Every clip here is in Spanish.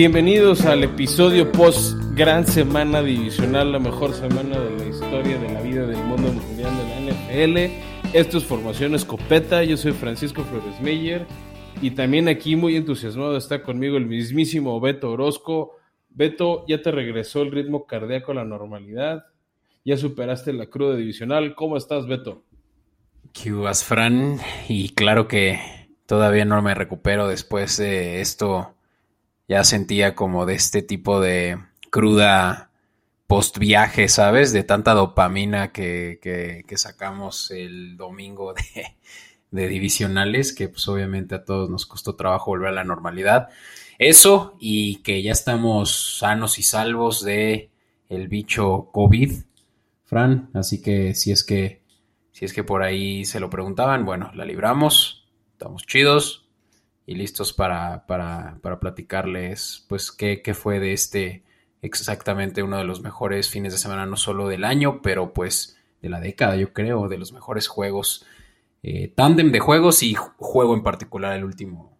Bienvenidos al episodio post gran semana divisional, la mejor semana de la historia de la vida del mundo mundial de la NFL. Esto es Formación Escopeta, yo soy Francisco Flores Meyer y también aquí muy entusiasmado está conmigo el mismísimo Beto Orozco. Beto, ya te regresó el ritmo cardíaco a la normalidad, ya superaste la cruda divisional. ¿Cómo estás, Beto? ¿Qué Fran? Y claro que todavía no me recupero después de esto ya sentía como de este tipo de cruda post viaje, ¿sabes? De tanta dopamina que, que, sacamos el domingo de, de, divisionales, que pues obviamente a todos nos costó trabajo volver a la normalidad. Eso y que ya estamos sanos y salvos de el bicho COVID, Fran. Así que si es que, si es que por ahí se lo preguntaban, bueno, la libramos, estamos chidos, y listos para, para, para platicarles pues qué, qué, fue de este exactamente uno de los mejores fines de semana, no solo del año, pero pues de la década, yo creo, de los mejores juegos, eh, tándem de juegos y juego en particular el último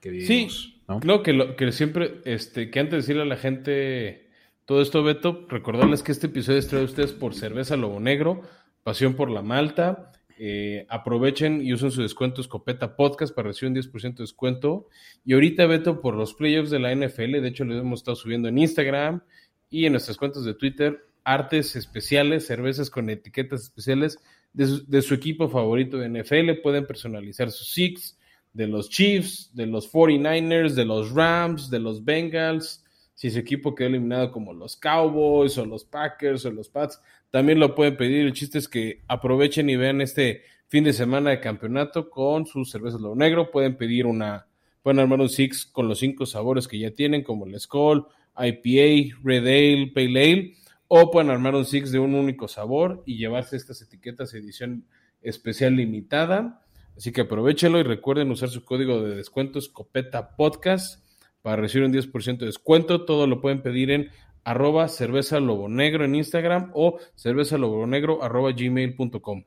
que vivimos. Sí, ¿no? que, lo, que siempre, este, que antes de decirle a la gente todo esto, Beto, recordarles que este episodio es traído a ustedes por Cerveza Lobo Negro, Pasión por la Malta, eh, aprovechen y usen su descuento Escopeta Podcast para recibir un 10% de descuento. Y ahorita, Beto, por los playoffs de la NFL, de hecho, lo hemos estado subiendo en Instagram y en nuestras cuentas de Twitter, artes especiales, cervezas con etiquetas especiales de su, equipo favorito de NFL. Pueden personalizar sus six de los Chiefs, de los 49ers, de los Rams, de los Bengals. Si su equipo quedó eliminado como los Cowboys o los Packers o los Pats, también lo pueden pedir. El chiste es que aprovechen y vean este fin de semana de campeonato con sus cervezas Lo Negro. Pueden pedir una, pueden armar un six con los cinco sabores que ya tienen, como el Skull, IPA, Red Ale, Pale Ale, o pueden armar un six de un único sabor y llevarse estas etiquetas edición especial limitada. Así que aprovechenlo y recuerden usar su código de descuento Escopeta Podcast para recibir un 10% de descuento. Todo lo pueden pedir en arroba cerveza lobo negro en Instagram o cerveza lobo negro arroba gmail.com.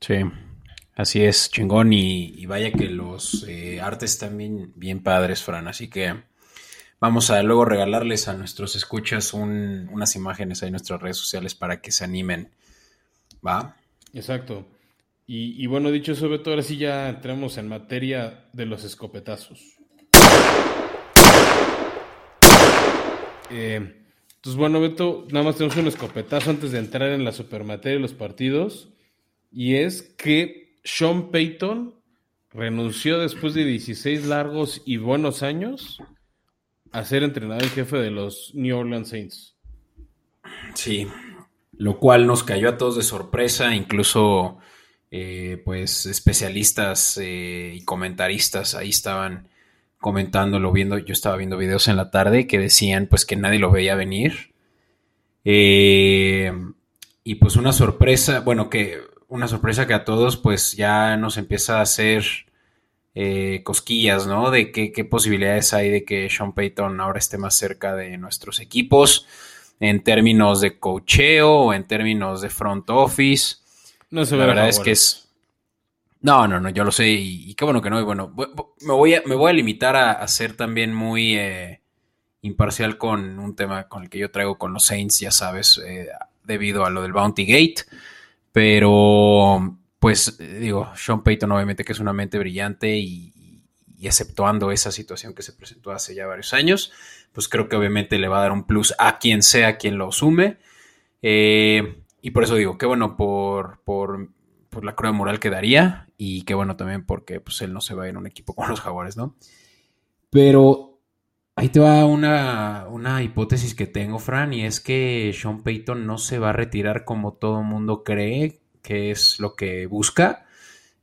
Sí, así es, chingón. Y, vaya que los eh, artes también bien padres, Fran. Así que vamos a luego regalarles a nuestros escuchas unas imágenes ahí en nuestras redes sociales para que se animen. ¿Va? Exacto. Y, y bueno, dicho eso, Beto, ahora sí ya entramos en materia de los escopetazos. Eh, entonces, bueno, Beto, nada más tenemos un escopetazo antes de entrar en la supermateria de los partidos. Y es que Sean Payton renunció después de 16 largos y buenos años a ser entrenador en jefe de los New Orleans Saints. Sí, lo cual nos cayó a todos de sorpresa, incluso eh, pues especialistas eh, y comentaristas ahí estaban comentándolo, viendo, yo estaba viendo videos en la tarde que decían pues que nadie lo veía venir. Eh, y pues una sorpresa, bueno, que una sorpresa que a todos pues ya nos empieza a hacer eh, cosquillas, ¿no? De qué, qué, posibilidades hay de que Sean Payton ahora esté más cerca de nuestros equipos en términos de cocheo o en términos de front office. No se La verdad es que es no, no, no, yo lo sé y, qué bueno que no. Y bueno, me voy a, me voy a limitar a, ser también muy eh, imparcial con un tema con el que yo traigo con los Saints, ya sabes, eh, debido a lo del Bounty Gate. Pero, pues, digo, Sean Payton obviamente que es una mente brillante y, exceptuando esa situación que se presentó hace ya varios años, pues creo que obviamente le va a dar un plus a quien sea quien lo sume. Eh, y por eso digo, qué bueno por, por por la cruda moral que daría y qué bueno también porque pues él no se va a ir a un equipo con los jaguares, ¿no? Pero ahí te va una, una hipótesis que tengo, Fran, y es que Sean Payton no se va a retirar como todo el mundo cree que es lo que busca.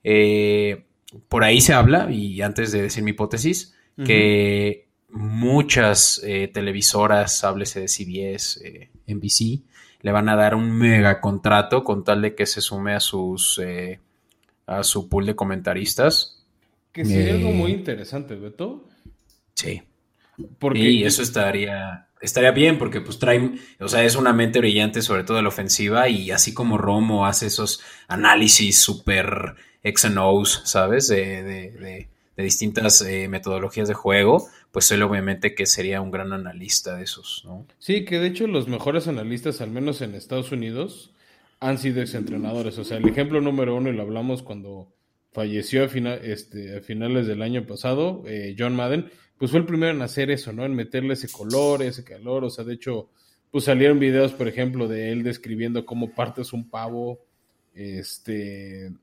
Eh, por ahí se habla, y antes de decir mi hipótesis, que muchas eh, televisoras, háblese de CBS, eh, NBC, le van a dar un mega contrato con tal de que se sume a sus a su pool de comentaristas. Que sería algo muy eh, interesante, Beto. Sí. Porque... Y eso estaría, estaría bien porque pues trae, o sea, es una mente brillante sobre todo de la ofensiva y así como Romo hace esos análisis súper X and O's, ¿sabes? De, de distintas eh, metodologías de juego, pues él obviamente que sería un gran analista de esos, ¿no? Sí, que de hecho los mejores analistas, al menos en Estados Unidos, han sido exentrenadores. O sea, el ejemplo número uno, y lo hablamos cuando falleció a, este, a finales del año pasado, eh, John Madden, pues fue el primero en hacer eso, ¿no? En meterle ese color, ese calor. O sea, de hecho, pues salieron videos, por ejemplo, de él describiendo cómo partes un pavo, este,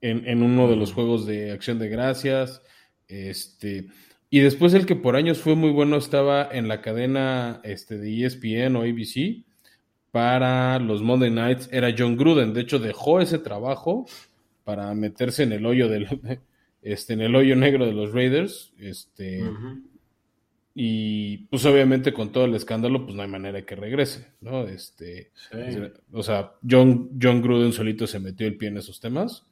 en, uno de los juegos de acción de gracias. Este, y después el que por años fue muy bueno estaba en la cadena este, de ESPN o ABC para los Monday Nights, era John Gruden. De hecho, dejó ese trabajo para meterse en el hoyo del, este, en el hoyo negro de los Raiders. Este, Y pues obviamente con todo el escándalo, pues no hay manera de que regrese, ¿no? Este, O sea, John, John Gruden solito se metió el pie en esos temas.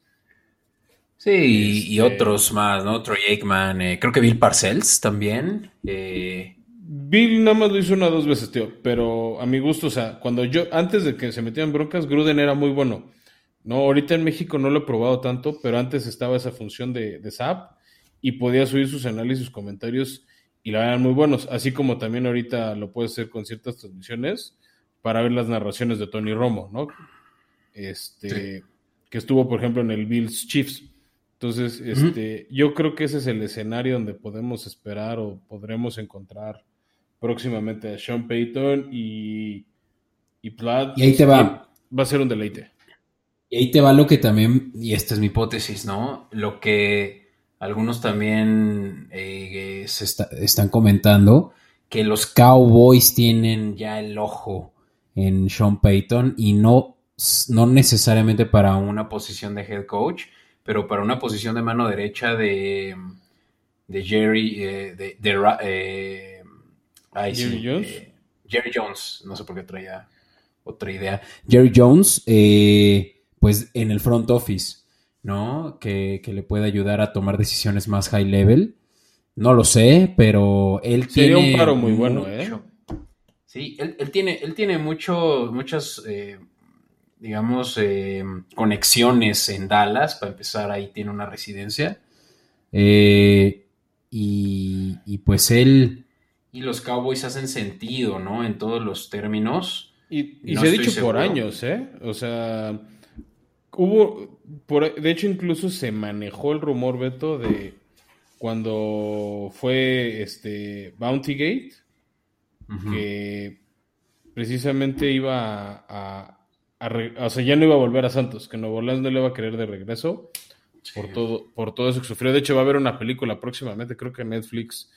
Sí, y este, otros más, ¿no? Troy Aikman, eh, creo que Bill Parcells también. Eh. Bill nada más lo hizo una o dos veces, tío, pero a mi gusto, o sea, cuando yo, antes de que se metieran broncas, Gruden era muy bueno. No, ahorita en México no lo he probado tanto, pero antes estaba esa función de, de SAP y podía subir sus análisis, comentarios y la eran muy buenos, así como también ahorita lo puede hacer con ciertas transmisiones para ver las narraciones de Tony Romo, ¿no? Este, que estuvo, por ejemplo, en el Bills Chiefs. Entonces, este, yo creo que ese es el escenario donde podemos esperar o podremos encontrar próximamente a Sean Payton y, y Platt. Y ahí te va. Va a ser un deleite. Y ahí te va lo que también, y esta es mi hipótesis, ¿no? Lo que algunos también eh, se están comentando, que los Cowboys tienen ya el ojo en Sean Payton y no, no necesariamente para una posición de head coach, pero para una posición de mano derecha de, de Jerry, eh, de, eh, Jerry Jones. Eh, Jerry Jones, no sé por qué traía otra idea. Jerry Jones, pues en el front office, ¿no? Que, le puede ayudar a tomar decisiones más high level. No lo sé, pero él tiene. Sería un paro muy bueno, ¿eh? Sí, él, tiene, él tiene mucho, muchas digamos, eh, conexiones en Dallas. Para empezar, ahí tiene una residencia. Eh, y, pues él y los Cowboys hacen sentido, ¿no? En todos los términos. Y, se ha dicho por años, ¿eh? O sea, hubo, por, de hecho incluso se manejó el rumor, Beto, de cuando fue este Bounty Gate, que precisamente iba a, o sea, ya no iba a volver a Santos, que Nuevo Orleans no le va a querer de regreso por, todo, por todo eso que sufrió. De hecho, va a haber una película próximamente, creo que Netflix,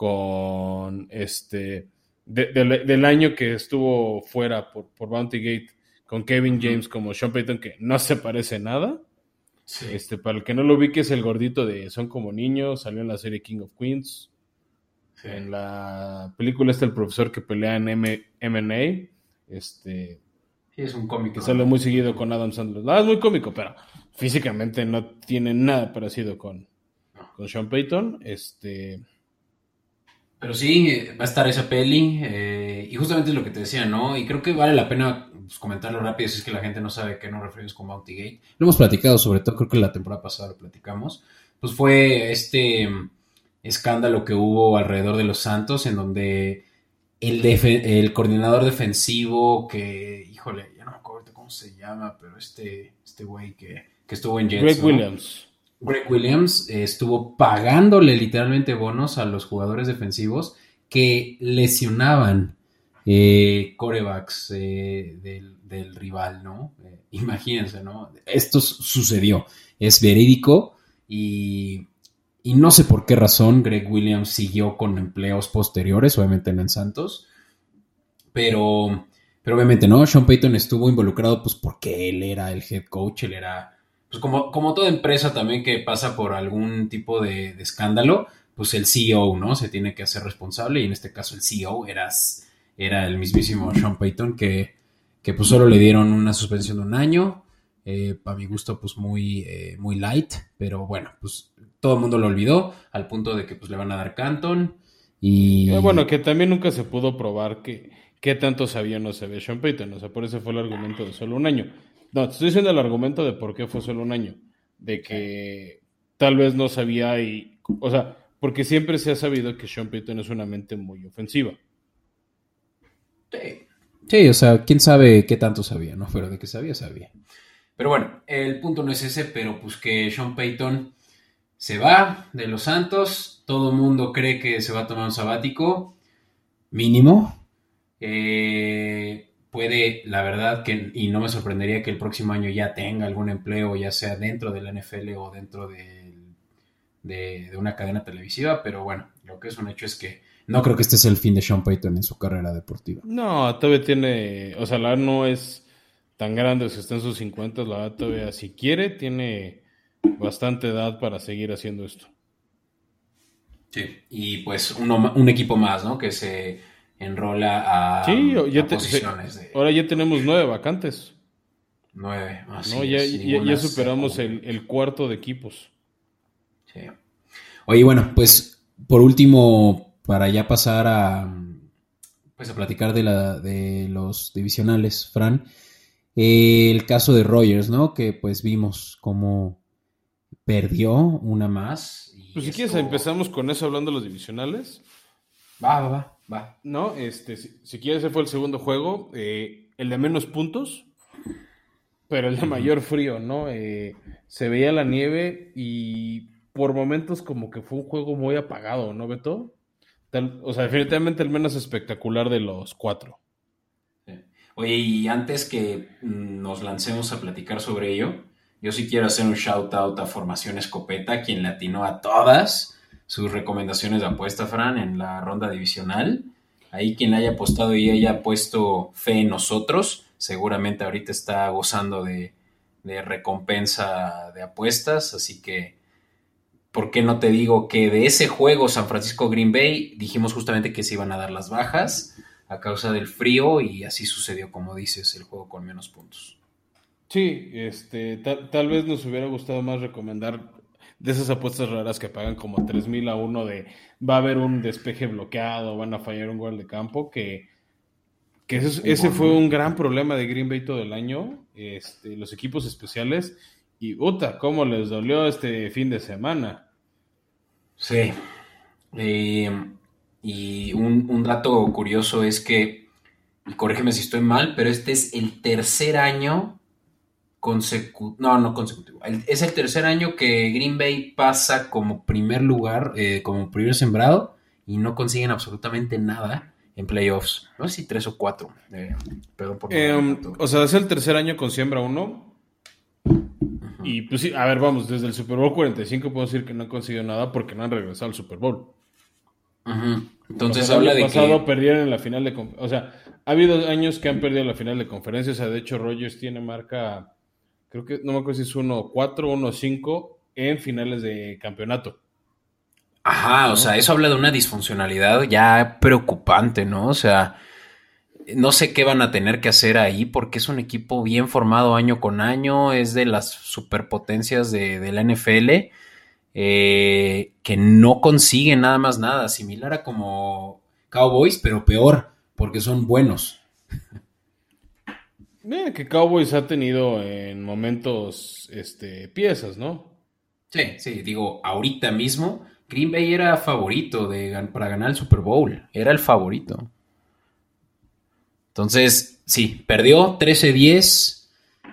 con este, del año que estuvo fuera por, por Bounty Gate, con Kevin James como Sean Payton, que no se parece nada. Este, para el que no lo vi, que es el gordito de Son como niños, salió en la serie King of Queens. En la película está el profesor que pelea en M MNA. Este, es un cómico. Que sale muy seguido con Adam Sandler. Es muy cómico, pero físicamente no tiene nada parecido con, con Sean Payton. Este. Pero sí, va a estar esa peli. Eh, y justamente es lo que te decía, ¿no? Y creo que vale la pena pues, comentarlo rápido si es que la gente no sabe qué nos referimos con Bounty Gate. Lo hemos platicado, sobre todo creo que la temporada pasada lo platicamos. Pues fue este escándalo que hubo alrededor de los Santos en donde el, el coordinador defensivo que, híjole, ya no me acuerdo cómo se llama, pero este, este güey que, estuvo en Jets. Greg Williams. Greg Williams eh, estuvo pagándole literalmente bonos a los jugadores defensivos que lesionaban eh, corebacks eh, del, rival, ¿no? imagínense, ¿no? Esto sucedió, es verídico y y no sé por qué razón Greg Williams siguió con empleos posteriores, obviamente en Santos. Pero, pero obviamente, ¿no? Sean Payton estuvo involucrado pues porque él era el head coach, él era, pues como, como toda empresa también que pasa por algún tipo de, escándalo, pues el CEO, ¿no? Se tiene que hacer responsable y en este caso el CEO era, era el mismísimo Sean Payton que, que pues solo le dieron una suspensión de un año. Eh, para mi gusto, pues muy, eh, muy light, pero bueno, pues todo el mundo lo olvidó, al punto de que pues le van a dar Canton. Y eh, bueno, que también nunca se pudo probar que qué tanto sabía o no sabía Sean Payton, o sea, por eso fue el argumento de solo un año. No, te estoy diciendo el argumento de por qué fue solo un año, de que tal vez no sabía y, o sea, porque siempre se ha sabido que Sean Payton es una mente muy ofensiva. Sí. Sí, o sea, quién sabe qué tanto sabía, ¿no? Pero de que sabía, sabía. Pero bueno, el punto no es ese, pero pues que Sean Payton se va de los Santos, todo el mundo cree que se va a tomar un sabático mínimo. Eh, puede, la verdad, que, y no me sorprendería que el próximo año ya tenga algún empleo, ya sea dentro de la NFL o dentro de, de, una cadena televisiva, pero bueno, lo que es un hecho es que no creo que este sea el fin de Sean Payton en su carrera deportiva. No, todavía tiene, o sea, la no es tan grande, si está en sus 50, la todavía, si quiere, tiene bastante edad para seguir haciendo esto. Sí, y pues uno, un equipo más, ¿no? Que se enrola a, sí, ya posiciones Ahora ya tenemos nueve vacantes. Nueve, así no, ya, ya, superamos el, el, cuarto de equipos. Sí. Oye, bueno, pues por último, para ya pasar a, pues a platicar de, la, de los divisionales, Fran. el caso de Rogers, ¿no? Que pues vimos cómo perdió una más. pues si quieres empezamos con eso hablando de los divisionales. Va, va, va, va. No, este, si, quieres ese fue el segundo juego, eh, el de menos puntos, pero el de mayor frío, ¿no? Eh, se veía la nieve y por momentos como que fue un juego muy apagado, ¿no, Beto? o sea, definitivamente el menos espectacular de los cuatro. Oye, y antes que nos lancemos a platicar sobre ello, yo sí quiero hacer un shout out a Formación Escopeta, quien le atinó a todas sus recomendaciones de apuesta, Fran, en la ronda divisional. Ahí quien haya apostado y haya puesto fe en nosotros, seguramente ahorita está gozando de, de recompensa de apuestas, así que ¿Por qué no te digo que de ese juego San Francisco Green Bay dijimos justamente que se iban a dar las bajas a causa del frío y así sucedió, como dices, el juego con menos puntos? Sí, este, tal, vez nos hubiera gustado más recomendar de esas apuestas raras que pagan como 3.000 a uno de va a haber un despeje bloqueado, van a fallar un gol de campo, que, que ese, fue un gran problema de Green Bay todo el año, este, los equipos especiales y puta, cómo les dolió este fin de semana. Sí. y un, dato curioso es que, y corrígeme si estoy mal, pero este es el tercer año consecutivo. No, no consecutivo. es el tercer año que Green Bay pasa como primer lugar, eh, como primer sembrado, y no consiguen absolutamente nada en playoffs. No sé si tres o cuatro. Eh, perdón por eh, O sea, es el tercer año con siembra uno. Y pues sí, a ver, vamos, desde el Super Bowl 45 puedo decir que no han conseguido nada porque no han regresado al Super Bowl. Entonces habla de pasado perdieron en la final de o sea, ha habido años que han perdido la final de conferencia, o sea, de hecho Rogers tiene marca creo que no me acuerdo si es 1-4 o 1-5 en finales de campeonato. Ajá, o sea, eso habla de una disfuncionalidad ya preocupante, ¿no? O sea, no sé qué van a tener que hacer ahí porque es un equipo bien formado año con año, es de las superpotencias de, la NFL, eh, que no consigue nada más nada, similar a como Cowboys, pero peor, porque son buenos. Mira que Cowboys ha tenido en momentos este, piezas, ¿no? Sí, sí, digo, ahorita mismo Green Bay era favorito de, para ganar el Super Bowl, era el favorito. Entonces, sí, perdió 13-10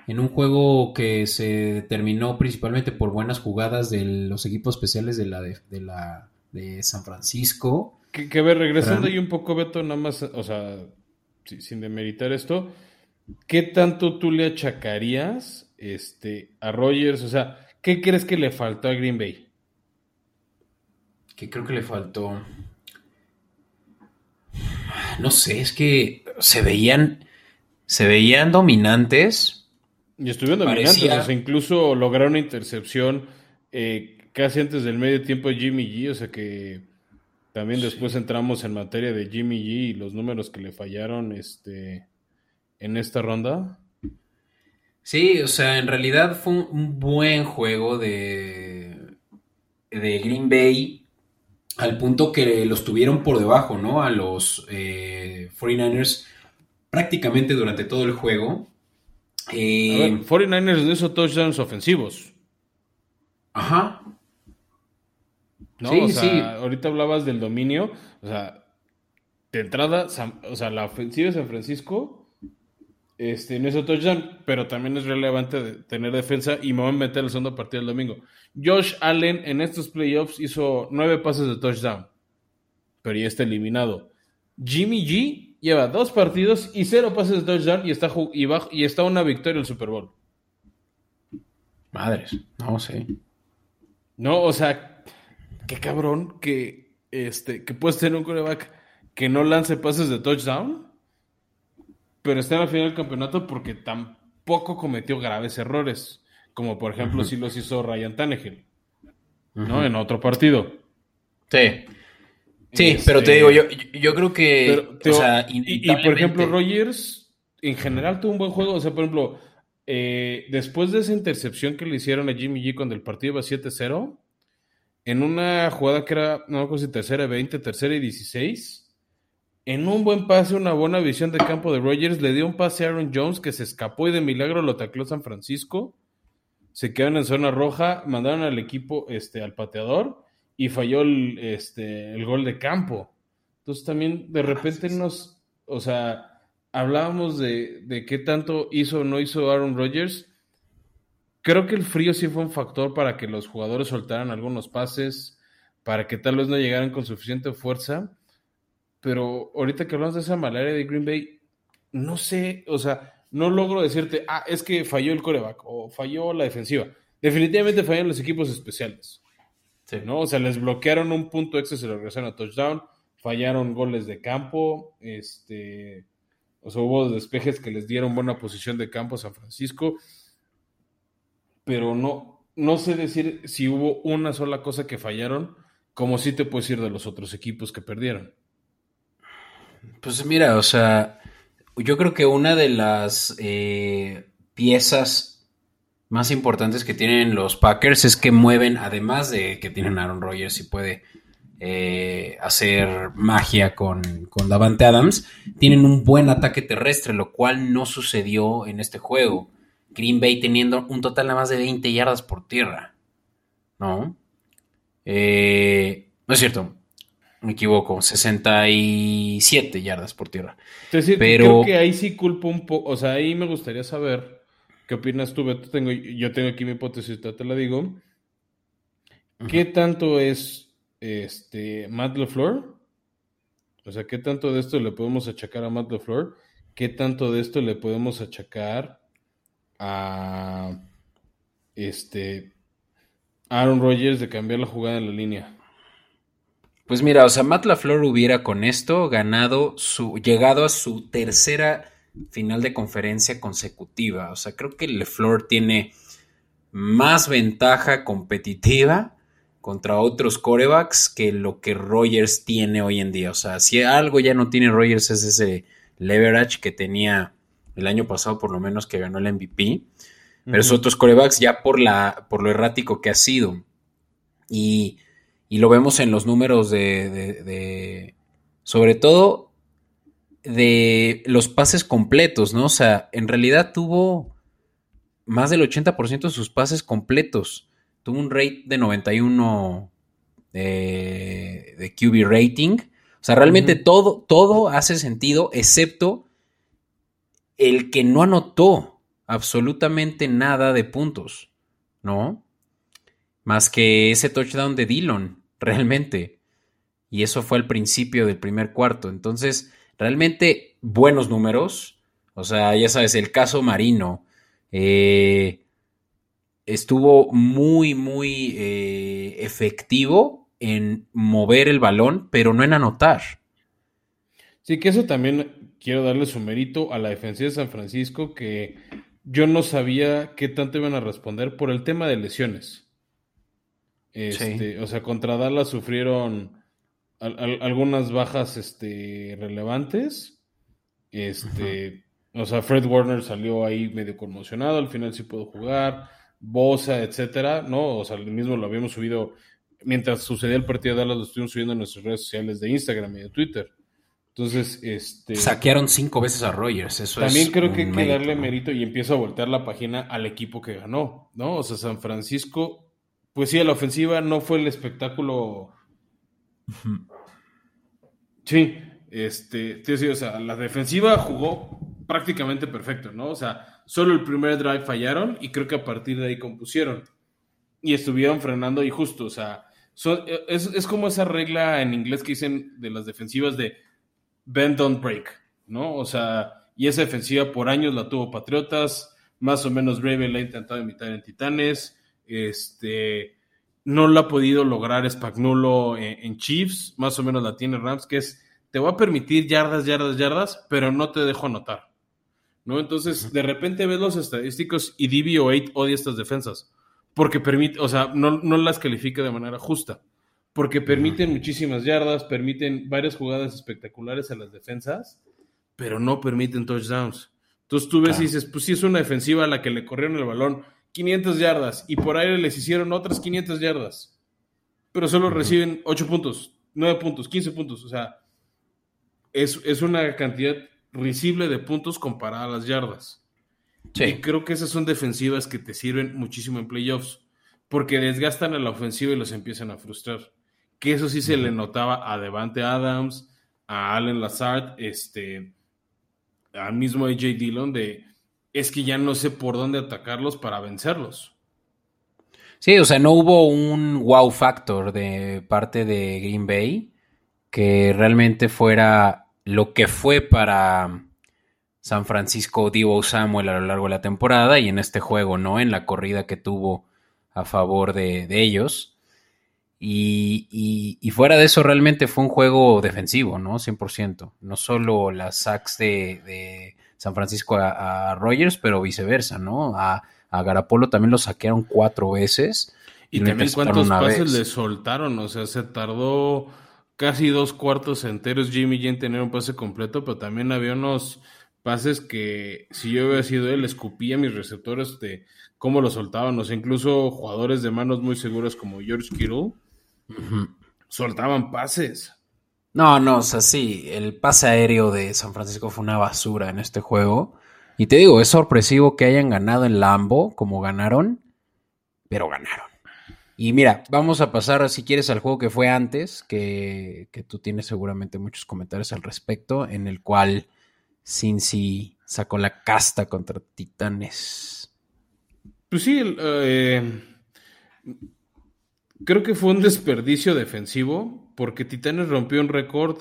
en un juego que se terminó principalmente por buenas jugadas de los equipos especiales de la de, la de San Francisco. Que, que ver, regresando ahí un poco, Beto, nada más, o sea, sin demeritar esto, ¿qué tanto tú le achacarías este, a Rogers? O sea, ¿qué crees que le faltó a Green Bay? ¿Qué creo que le faltó? No sé, es que se veían, se veían dominantes. Y estuvieron dominantes, incluso lograron una intercepción eh, casi antes del medio tiempo de Jimmy G, o sea que también después entramos en materia de Jimmy G y los números que le fallaron este, en esta ronda. Sí, o sea, en realidad fue un, buen juego de, de Green Bay al punto que los tuvieron por debajo, ¿no? A los eh, 49ers prácticamente durante todo el juego. Eh, 49ers no hizo touchdowns ofensivos. Ajá. ¿no? Sí, o sea, ahorita hablabas del dominio, o sea, de entrada, o sea, la ofensiva de San Francisco este, no hizo touchdown, pero también es relevante tener defensa y me voy a meter el segundo partido del domingo. Josh Allen en estos playoffs hizo nueve pases de touchdown, pero ya está eliminado. Jimmy G lleva dos partidos y cero pases de touchdown y está, y, y está una victoria en el Super Bowl. Madres, no sé. No, o sea, qué cabrón que, este, que puedes tener un coreback que no lance pases de touchdown, pero está en la final del campeonato porque tampoco cometió graves errores, como por ejemplo si los hizo Ryan Tannehill, ¿no? En otro partido. Sí. Sí, pero te digo, yo, yo creo que. y, por ejemplo, Rogers en general tuvo un buen juego. O sea, por ejemplo, eh, después de esa intercepción que le hicieron a Jimmy G cuando el partido iba 7-0, en una jugada que era, no me acuerdo si tercera y 20, tercera y 16, en un buen pase, una buena visión de campo de Rogers, le dio un pase a Aaron Jones que se escapó y de milagro lo tacló San Francisco. Se quedaron en zona roja, mandaron al equipo, este, al pateador y falló el, este, el gol de campo. Entonces también de repente nos, o sea, hablábamos de, de qué tanto hizo o no hizo Aaron Rodgers. Creo que el frío sí fue un factor para que los jugadores soltaran algunos pases, para que tal vez no llegaran con suficiente fuerza pero ahorita que hablamos de esa malaria de Green Bay, no sé, o sea, no logro decirte, ah, es que falló el coreback o falló la defensiva. Definitivamente fallaron los equipos especiales. ¿no? O sea, les bloquearon un punto extra, se lo regresaron a touchdown, fallaron goles de campo, este, o sea, hubo despejes que les dieron buena posición de campo a San Francisco, pero no, no sé decir si hubo una sola cosa que fallaron, como sí te puedes decir de los otros equipos que perdieron. Pues mira, o sea, yo creo que una de las eh, piezas más importantes que tienen los Packers es que mueven, además de que tienen Aaron Rodgers y puede eh, hacer magia con, con Davante Adams, tienen un buen ataque terrestre, lo cual no sucedió en este juego. Green Bay teniendo un total de más de 20 yardas por tierra. ¿No? Eh, no es cierto me equivoco, 67 yardas por tierra. Pero creo que ahí sí culpo un poco, o sea, ahí me gustaría saber qué opinas tú, Tengo, yo tengo aquí mi hipótesis, te la digo. ¿Qué tanto es este Matt LeFleur? O sea, ¿qué tanto de esto le podemos achacar a Matt LeFleur? ¿Qué tanto de esto le podemos achacar a este Aaron Rodgers de cambiar la jugada en la línea? Pues mira, o sea, Matt LaFleur hubiera con esto ganado su, llegado a su tercera final de conferencia consecutiva. O sea, creo que LaFleur tiene más ventaja competitiva contra otros corebacks que lo que Rogers tiene hoy en día. O sea, si algo ya no tiene Rogers es ese leverage que tenía el año pasado, por lo menos que ganó el MVP. Pero esos otros corebacks ya por, la, por lo errático que ha sido. Y y lo vemos en los números de, sobre todo de los pases completos, ¿no? O sea, en realidad tuvo más del 80% de sus pases completos. Tuvo un rate de 91 de, de QB rating. O sea, realmente todo, todo hace sentido, excepto el que no anotó absolutamente nada de puntos, ¿no? Más que ese touchdown de Dillon, realmente. Y eso fue al principio del primer cuarto. Entonces, realmente buenos números. O sea, ya sabes, el caso Marino eh, estuvo muy, muy eh, efectivo en mover el balón, pero no en anotar. Sí, que eso también quiero darle su mérito a la defensiva de San Francisco, que yo no sabía qué tanto iban a responder por el tema de lesiones. Este, o sea, contra Dallas sufrieron algunas bajas este, relevantes. Este, o sea, Fred Warner salió ahí medio conmocionado, al final sí pudo jugar, Bosa, etcétera, ¿no? O sea, el mismo lo habíamos subido mientras sucedía el partido de Dallas, lo estuvimos subiendo en nuestras redes sociales de Instagram y de Twitter. Entonces, este. Saquearon cinco veces a Rogers, eso También creo que hay que darle mérito y empieza a voltear la página al equipo que ganó, ¿no? O sea, San Francisco pues sí, la ofensiva no fue el espectáculo. Sí, este, o sea, la defensiva jugó prácticamente perfecto, ¿no? O sea, solo el primer drive fallaron y creo que a partir de ahí compusieron. Y estuvieron frenando y justo, o sea, es, es, como esa regla en inglés que dicen de las defensivas de bend don't break, ¿no? O sea, y esa defensiva por años la tuvo Patriotas, más o menos Brave la ha intentado imitar en Titanes, este, no la ha podido lograr Spagnuolo en, Chiefs, más o menos la tiene Rams, que es, te va a permitir yardas, yardas, yardas, pero no te dejo anotar, ¿no? Entonces, de repente ves los estadísticos y DB8 odia estas defensas, porque permite, o sea, no, no las califica de manera justa porque permiten muchísimas yardas, permiten varias jugadas espectaculares a las defensas, pero no permiten touchdowns. Entonces tú ves y dices, pues sí es una defensiva a la que le corrieron el balón 500 yardas y por aire les hicieron otras 500 yardas, pero solo reciben 8 puntos, 9 puntos, 15 puntos, o sea, es, es una cantidad risible de puntos comparada a las yardas. Sí. Y creo que esas son defensivas que te sirven muchísimo en playoffs, porque desgastan a la ofensiva y los empiezan a frustrar que eso sí se le notaba a Devante Adams, a Allen Lazard, este, al mismo AJ Dillon, de es que ya no sé por dónde atacarlos para vencerlos. Sí, o sea, no hubo un wow factor de parte de Green Bay que realmente fuera lo que fue para San Francisco Divo Samuel a lo largo de la temporada y en este juego, ¿no? En la corrida que tuvo a favor de, de ellos. Y, fuera de eso, realmente fue un juego defensivo, ¿no? 100%. No solo las sacks de, San Francisco a, Rogers, pero viceversa, ¿no? A, a, Garapolo también lo saquearon cuatro veces. Y, también cuántos pases le soltaron, o sea, se tardó casi dos cuartos enteros Jimmy G en tener un pase completo, pero también había unos pases que si yo hubiera sido él, escupía mis receptores de cómo lo soltaban, o sea, incluso jugadores de manos muy seguras como George Kittle Soltaban pases. No, no, o sea, sí, el pase aéreo de San Francisco fue una basura en este juego. Y te digo, es sorpresivo que hayan ganado en Lambo como ganaron, pero ganaron. Y mira, vamos a pasar, si quieres, al juego que fue antes, que, que tú tienes seguramente muchos comentarios al respecto, en el cual Cincy sacó la casta contra Titanes. Pues sí, eh, creo que fue un desperdicio defensivo porque Titanes rompió un récord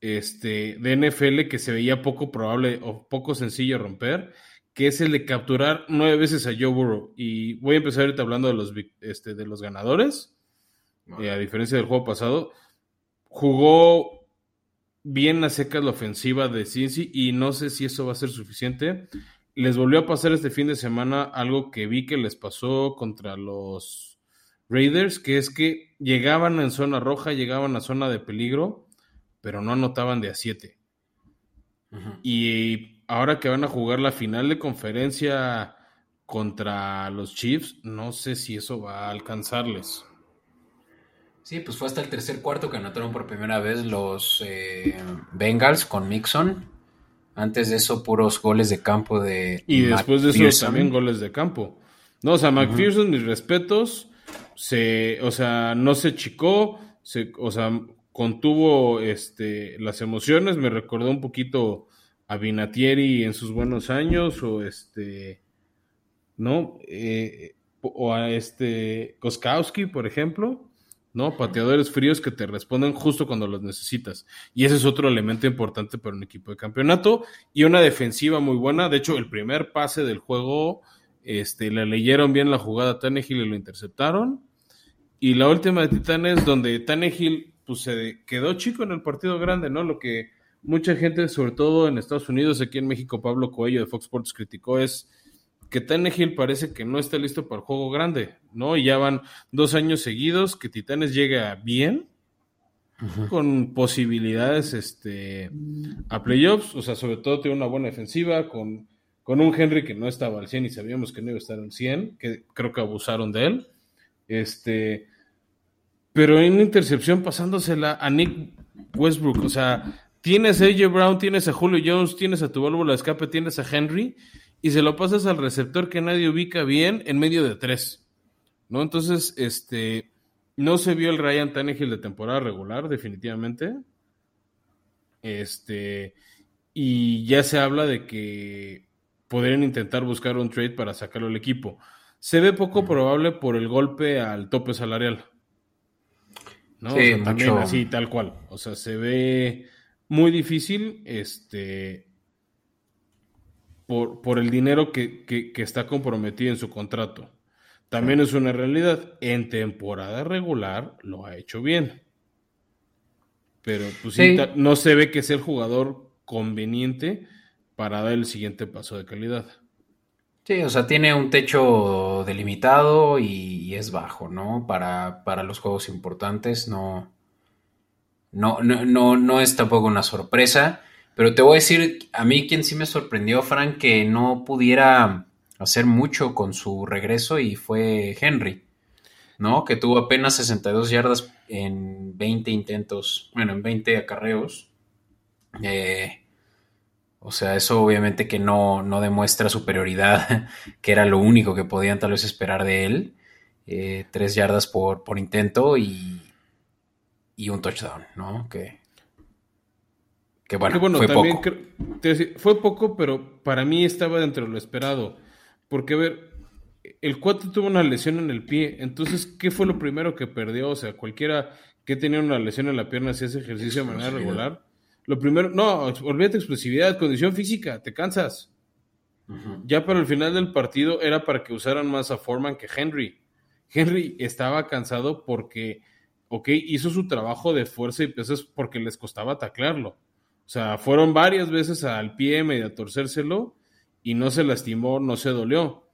este, de NFL que se veía poco probable o poco sencillo romper, que es el de capturar nueve veces a Joe Burrow. Y voy a empezar ahorita hablando de los, este, de los ganadores, eh, a diferencia del juego pasado. Jugó bien a secas la ofensiva de Cincy y no sé si eso va a ser suficiente. Les volvió a pasar este fin de semana algo que vi que les pasó contra los Raiders, que es que llegaban en zona roja, llegaban a zona de peligro, pero no anotaban de a 7. Y ahora que van a jugar la final de conferencia contra los Chiefs, no sé si eso va a alcanzarles. Sí, pues fue hasta el tercer cuarto que anotaron por primera vez los eh, Bengals con Mixon. Antes de eso, puros goles de campo de. Y después de eso, también goles de campo. No, o sea, McPherson, mis respetos se, o sea, no se chicó, se, o sea, contuvo este, las emociones, me recordó un poquito a Vinatieri en sus buenos años, o este, ¿no? Eh, o a este Koskowski, por ejemplo, ¿no? Pateadores fríos que te responden justo cuando los necesitas. Y ese es otro elemento importante para un equipo de campeonato. Y una defensiva muy buena. De hecho, el primer pase del juego, este, le leyeron bien la jugada a Tannehill y lo interceptaron. Y la última de Titanes, donde Tannehill pues, se quedó chico en el partido grande, ¿no? Lo que mucha gente, sobre todo en Estados Unidos, aquí en México, Pablo Coello de Fox Sports criticó es que Tannehill parece que no está listo para el juego grande, ¿no? Y ya van dos años seguidos que Titanes llega bien, con posibilidades este, a playoffs, o sea, sobre todo tiene una buena defensiva, con, con un Henry que no estaba al 100 y sabíamos que no iba a estar al 100, que creo que abusaron de él. Este, pero en intercepción pasándosela a Nick Westbrook, o sea, tienes a AJ Brown, tienes a Julio Jones, tienes a tu válvula de escape, tienes a Henry, y se lo pasas al receptor que nadie ubica bien en medio de tres. ¿no? Entonces, este, no se vio el Ryan Tannehill de temporada regular, definitivamente. Este, y ya se habla de que podrían intentar buscar un trade para sacarlo al equipo. Se ve poco probable por el golpe al tope salarial. ¿no? Sí, también así, tal cual. O sea, se ve muy difícil este, por, por el dinero que, que, está comprometido en su contrato. También es una realidad. En temporada regular lo ha hecho bien. Pero pues, no se ve que sea el jugador conveniente para dar el siguiente paso de calidad. Sí, o sea, tiene un techo delimitado y, es bajo, ¿no? Para, para, los juegos importantes no, no, no, no, es tampoco una sorpresa. Pero te voy a decir, a mí quien sí me sorprendió, Frank, que no pudiera hacer mucho con su regreso y fue Henry, ¿no? Que tuvo apenas 62 yardas en 20 intentos, bueno, en 20 acarreos. Eh, o sea, eso obviamente que no, no, demuestra superioridad, que era lo único que podían tal vez esperar de él. Eh, tres yardas por, por intento y, y, un touchdown, ¿no? Que, que bueno, fue poco. fue poco, pero para mí estaba dentro de lo esperado. Porque, a ver, el cuate tuvo una lesión en el pie. Entonces, ¿qué fue lo primero que perdió? O sea, cualquiera que tenía una lesión en la pierna hacía ese ejercicio de manera regular lo primero, no, olvídate explosividad, condición física, te cansas. Ya para el final del partido era para que usaran más a Foreman que Henry. Henry estaba cansado porque, ok, hizo su trabajo de fuerza y pesas porque les costaba taclearlo. O sea, fueron varias veces al pie medio a torcérselo y no se lastimó, no se dolió.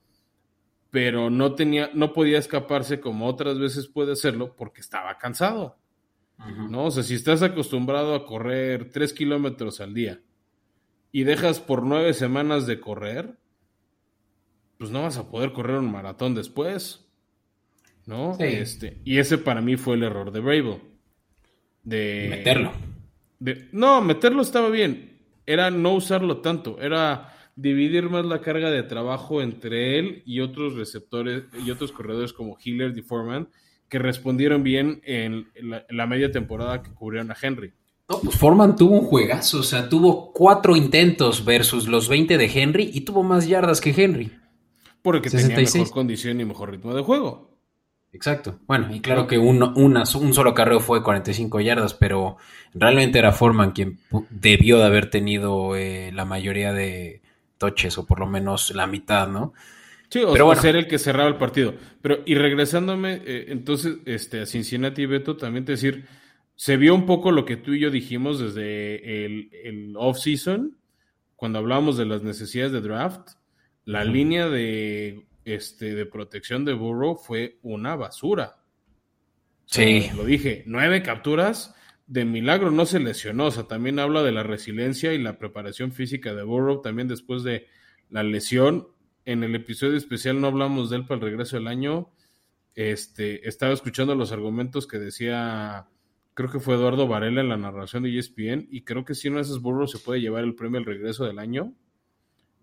Pero no tenía, no podía escaparse como otras veces puede hacerlo porque estaba cansado. ¿No? O sea, si estás acostumbrado a correr 3 kilómetros al día y dejas por nueve semanas de correr, pues no vas a poder correr un maratón después, ¿no? Este, y ese para mí fue el error de Bravo. De meterlo. no, meterlo estaba bien. Era no usarlo tanto. Era dividir más la carga de trabajo entre él y otros receptores y otros corredores como Hiller y Foreman que respondieron bien en la, media temporada que cubrieron a Henry. No, pues Foreman tuvo un juegazo, o sea, tuvo cuatro intentos versus los 20 de Henry y tuvo más yardas que Henry. Porque tenía mejor condición y mejor ritmo de juego. Exacto. Bueno, y claro que uno, un solo carreo fue 45 yardas, pero realmente era Foreman quien debió de haber tenido eh, la mayoría de toches, o por lo menos la mitad, ¿no? Sí, o Pero ser el que cerraba el partido. Pero, y regresándome, eh, entonces, este, a Cincinnati y Beto, también te decir, se vio un poco lo que tú y yo dijimos desde el, el off-season, cuando hablábamos de las necesidades de draft. La línea de, este, de protección de Burrow fue una basura. sí. Lo dije, nueve capturas, de milagro no se lesionó. O sea, también habla de la resiliencia y la preparación física de Burrow, también después de la lesión en el episodio especial no hablamos de él para el regreso del año. Este, estaba escuchando los argumentos que decía, creo que fue Eduardo Varela en la narración de ESPN, y creo que si uno de esos burros se puede llevar el premio al regreso del año.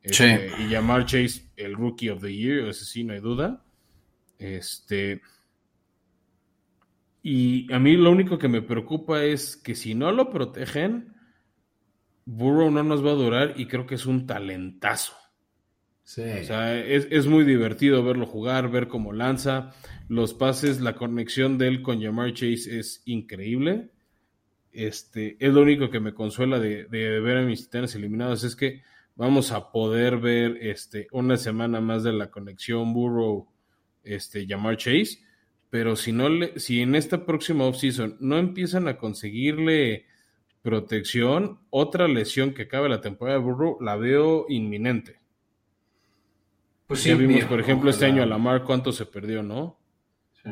Este, y llamar Chase el Rookie of the Year, ese sí, no hay duda. Este. Y a mí lo único que me preocupa es que si no lo protegen, Burrow no nos va a durar y creo que es un talentazo. O sea, es, muy divertido verlo jugar, ver cómo lanza. Los pases, la conexión de él con Jamar Chase es increíble. Este, es lo único que me consuela de, ver a mis titanes eliminados. Es que vamos a poder ver este, una semana más de la conexión Burrow este, Jamar Chase. Pero si no le, si en esta próxima offseason no empiezan a conseguirle protección, otra lesión que acabe la temporada de Burrow la veo inminente. Pues sí, ya vimos, por ejemplo, este año a Lamar cuánto se perdió, ¿no? Sí.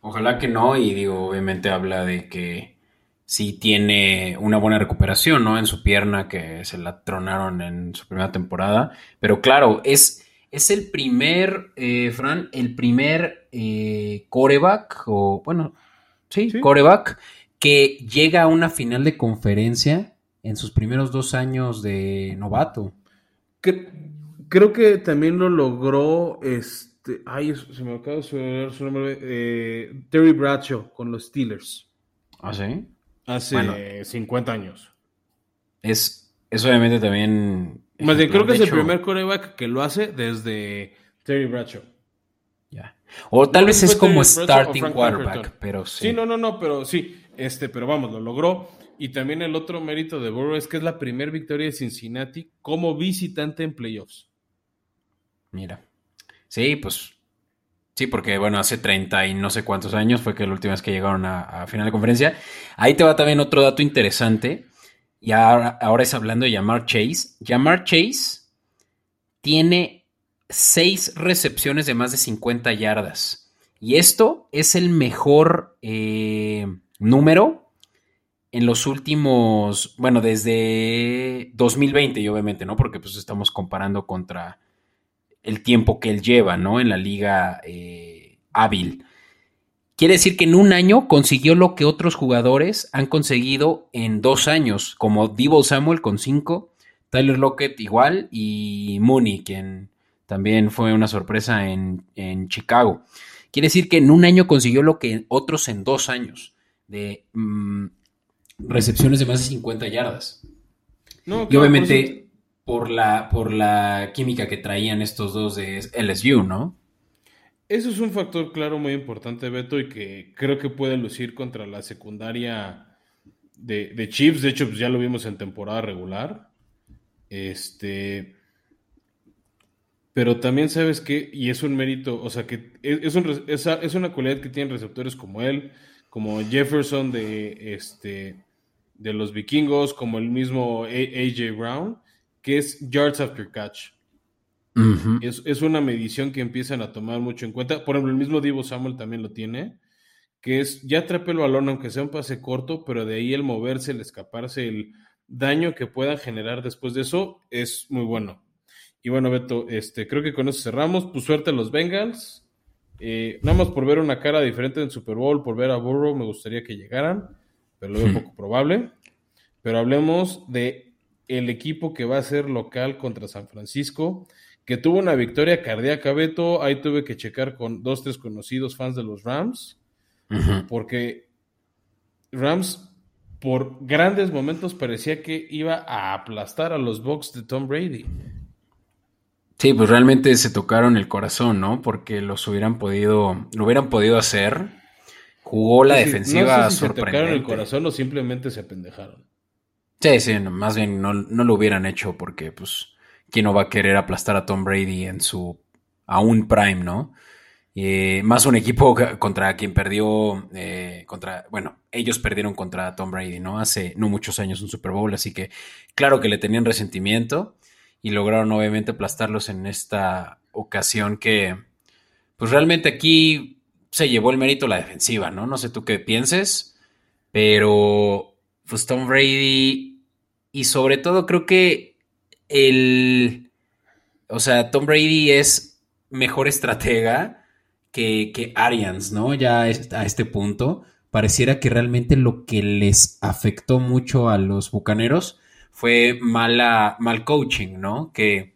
Ojalá que no, y digo, obviamente habla de que sí tiene una buena recuperación, ¿no? En su pierna, que se la tronaron en su primera temporada. Pero claro, es, es el primer, eh, Fran, el primer eh, coreback, o bueno, sí, coreback, que llega a una final de conferencia en sus primeros dos años de novato. Que creo que también lo logró, este, ay, se me acaba de su nombre. Eh, Terry Bradshaw con los Steelers. ¿Ah, sí? Hace 50 años. Es, es obviamente también. Más bien, creo que es el primer coreback que lo hace desde Terry Bradshaw. Ya. O tal vez es como starting quarterback, pero sí. Sí, no, no, no, pero sí. Este, pero vamos, lo logró. Y también el otro mérito de Burrow es que es la primera victoria de Cincinnati como visitante en playoffs. Mira. Sí, pues. Sí, porque bueno, hace 30 y no sé cuántos años fue que la última vez que llegaron a, final de conferencia. Ahí te va también otro dato interesante. Y ahora, ahora es hablando de Yamar Chase. Yamar Chase tiene seis recepciones de más de 50 yardas. Y esto es el mejor eh, número en los últimos, bueno, desde 2020 y obviamente, ¿no? Porque pues estamos comparando contra el tiempo que él lleva, ¿no? En la liga eh, hábil. Quiere decir que en un año consiguió lo que otros jugadores han conseguido en dos años, como Debo Samuel con cinco, Tyler Lockett igual y Mooney, quien también fue una sorpresa en, Chicago. Quiere decir que en un año consiguió lo que otros en dos años, de mm, recepciones de más de 50 yardas. y obviamente por la, por la química que traían estos dos de LSU, ¿no? Eso es un factor claro muy importante, Beto, y que creo que puede lucir contra la secundaria de, de Chiefs. De hecho, pues ya lo vimos en temporada regular. Este. Pero también sabes que, y es un mérito, o sea, que es, es, una cualidad que tienen receptores como él, como Jefferson de, este, de los vikingos, como el mismo AJ Brown, que es yards after catch. es, una medición que empiezan a tomar mucho en cuenta. Por ejemplo, el mismo Divo Samuel también lo tiene, que es ya atrape el balón, aunque sea un pase corto, pero de ahí el moverse, el escaparse, el daño que pueda generar después de eso es muy bueno. Y bueno, Beto, este, creo que con eso cerramos. Pues suerte a los Bengals. Eh, nada más por ver una cara diferente en Super Bowl, por ver a Burrow, me gustaría que llegaran, pero lo veo poco probable. Pero hablemos de el equipo que va a ser local contra San Francisco, que tuvo una victoria cardíaca, Beto. Ahí tuve que checar con dos, tres conocidos fans de los Rams, porque Rams por grandes momentos parecía que iba a aplastar a los Bucks de Tom Brady. Sí, pues realmente se tocaron el corazón, ¿no? Porque los hubieran podido, lo hubieran podido hacer. Jugó la defensiva no sé si Se tocaron el corazón o simplemente se apendejaron. Sí, sí, más bien no, lo hubieran hecho porque, pues, ¿quién no va a querer aplastar a Tom Brady en su aún prime, ¿no? Eh, más un equipo contra quien perdió, eh, contra, bueno, ellos perdieron contra Tom Brady, ¿no? Hace no muchos años un Super Bowl, así que claro que le tenían resentimiento y lograron obviamente aplastarlos en esta ocasión que, pues realmente aquí se llevó el mérito la defensiva, ¿no? No sé tú qué pienses, pero pues Tom Brady y sobre todo creo que el... O sea, Tom Brady es mejor estratega que, que Arians, ¿no? Ya a este punto. Pareciera que realmente lo que les afectó mucho a los Bucaneros fue mala, mal coaching, ¿no? Que,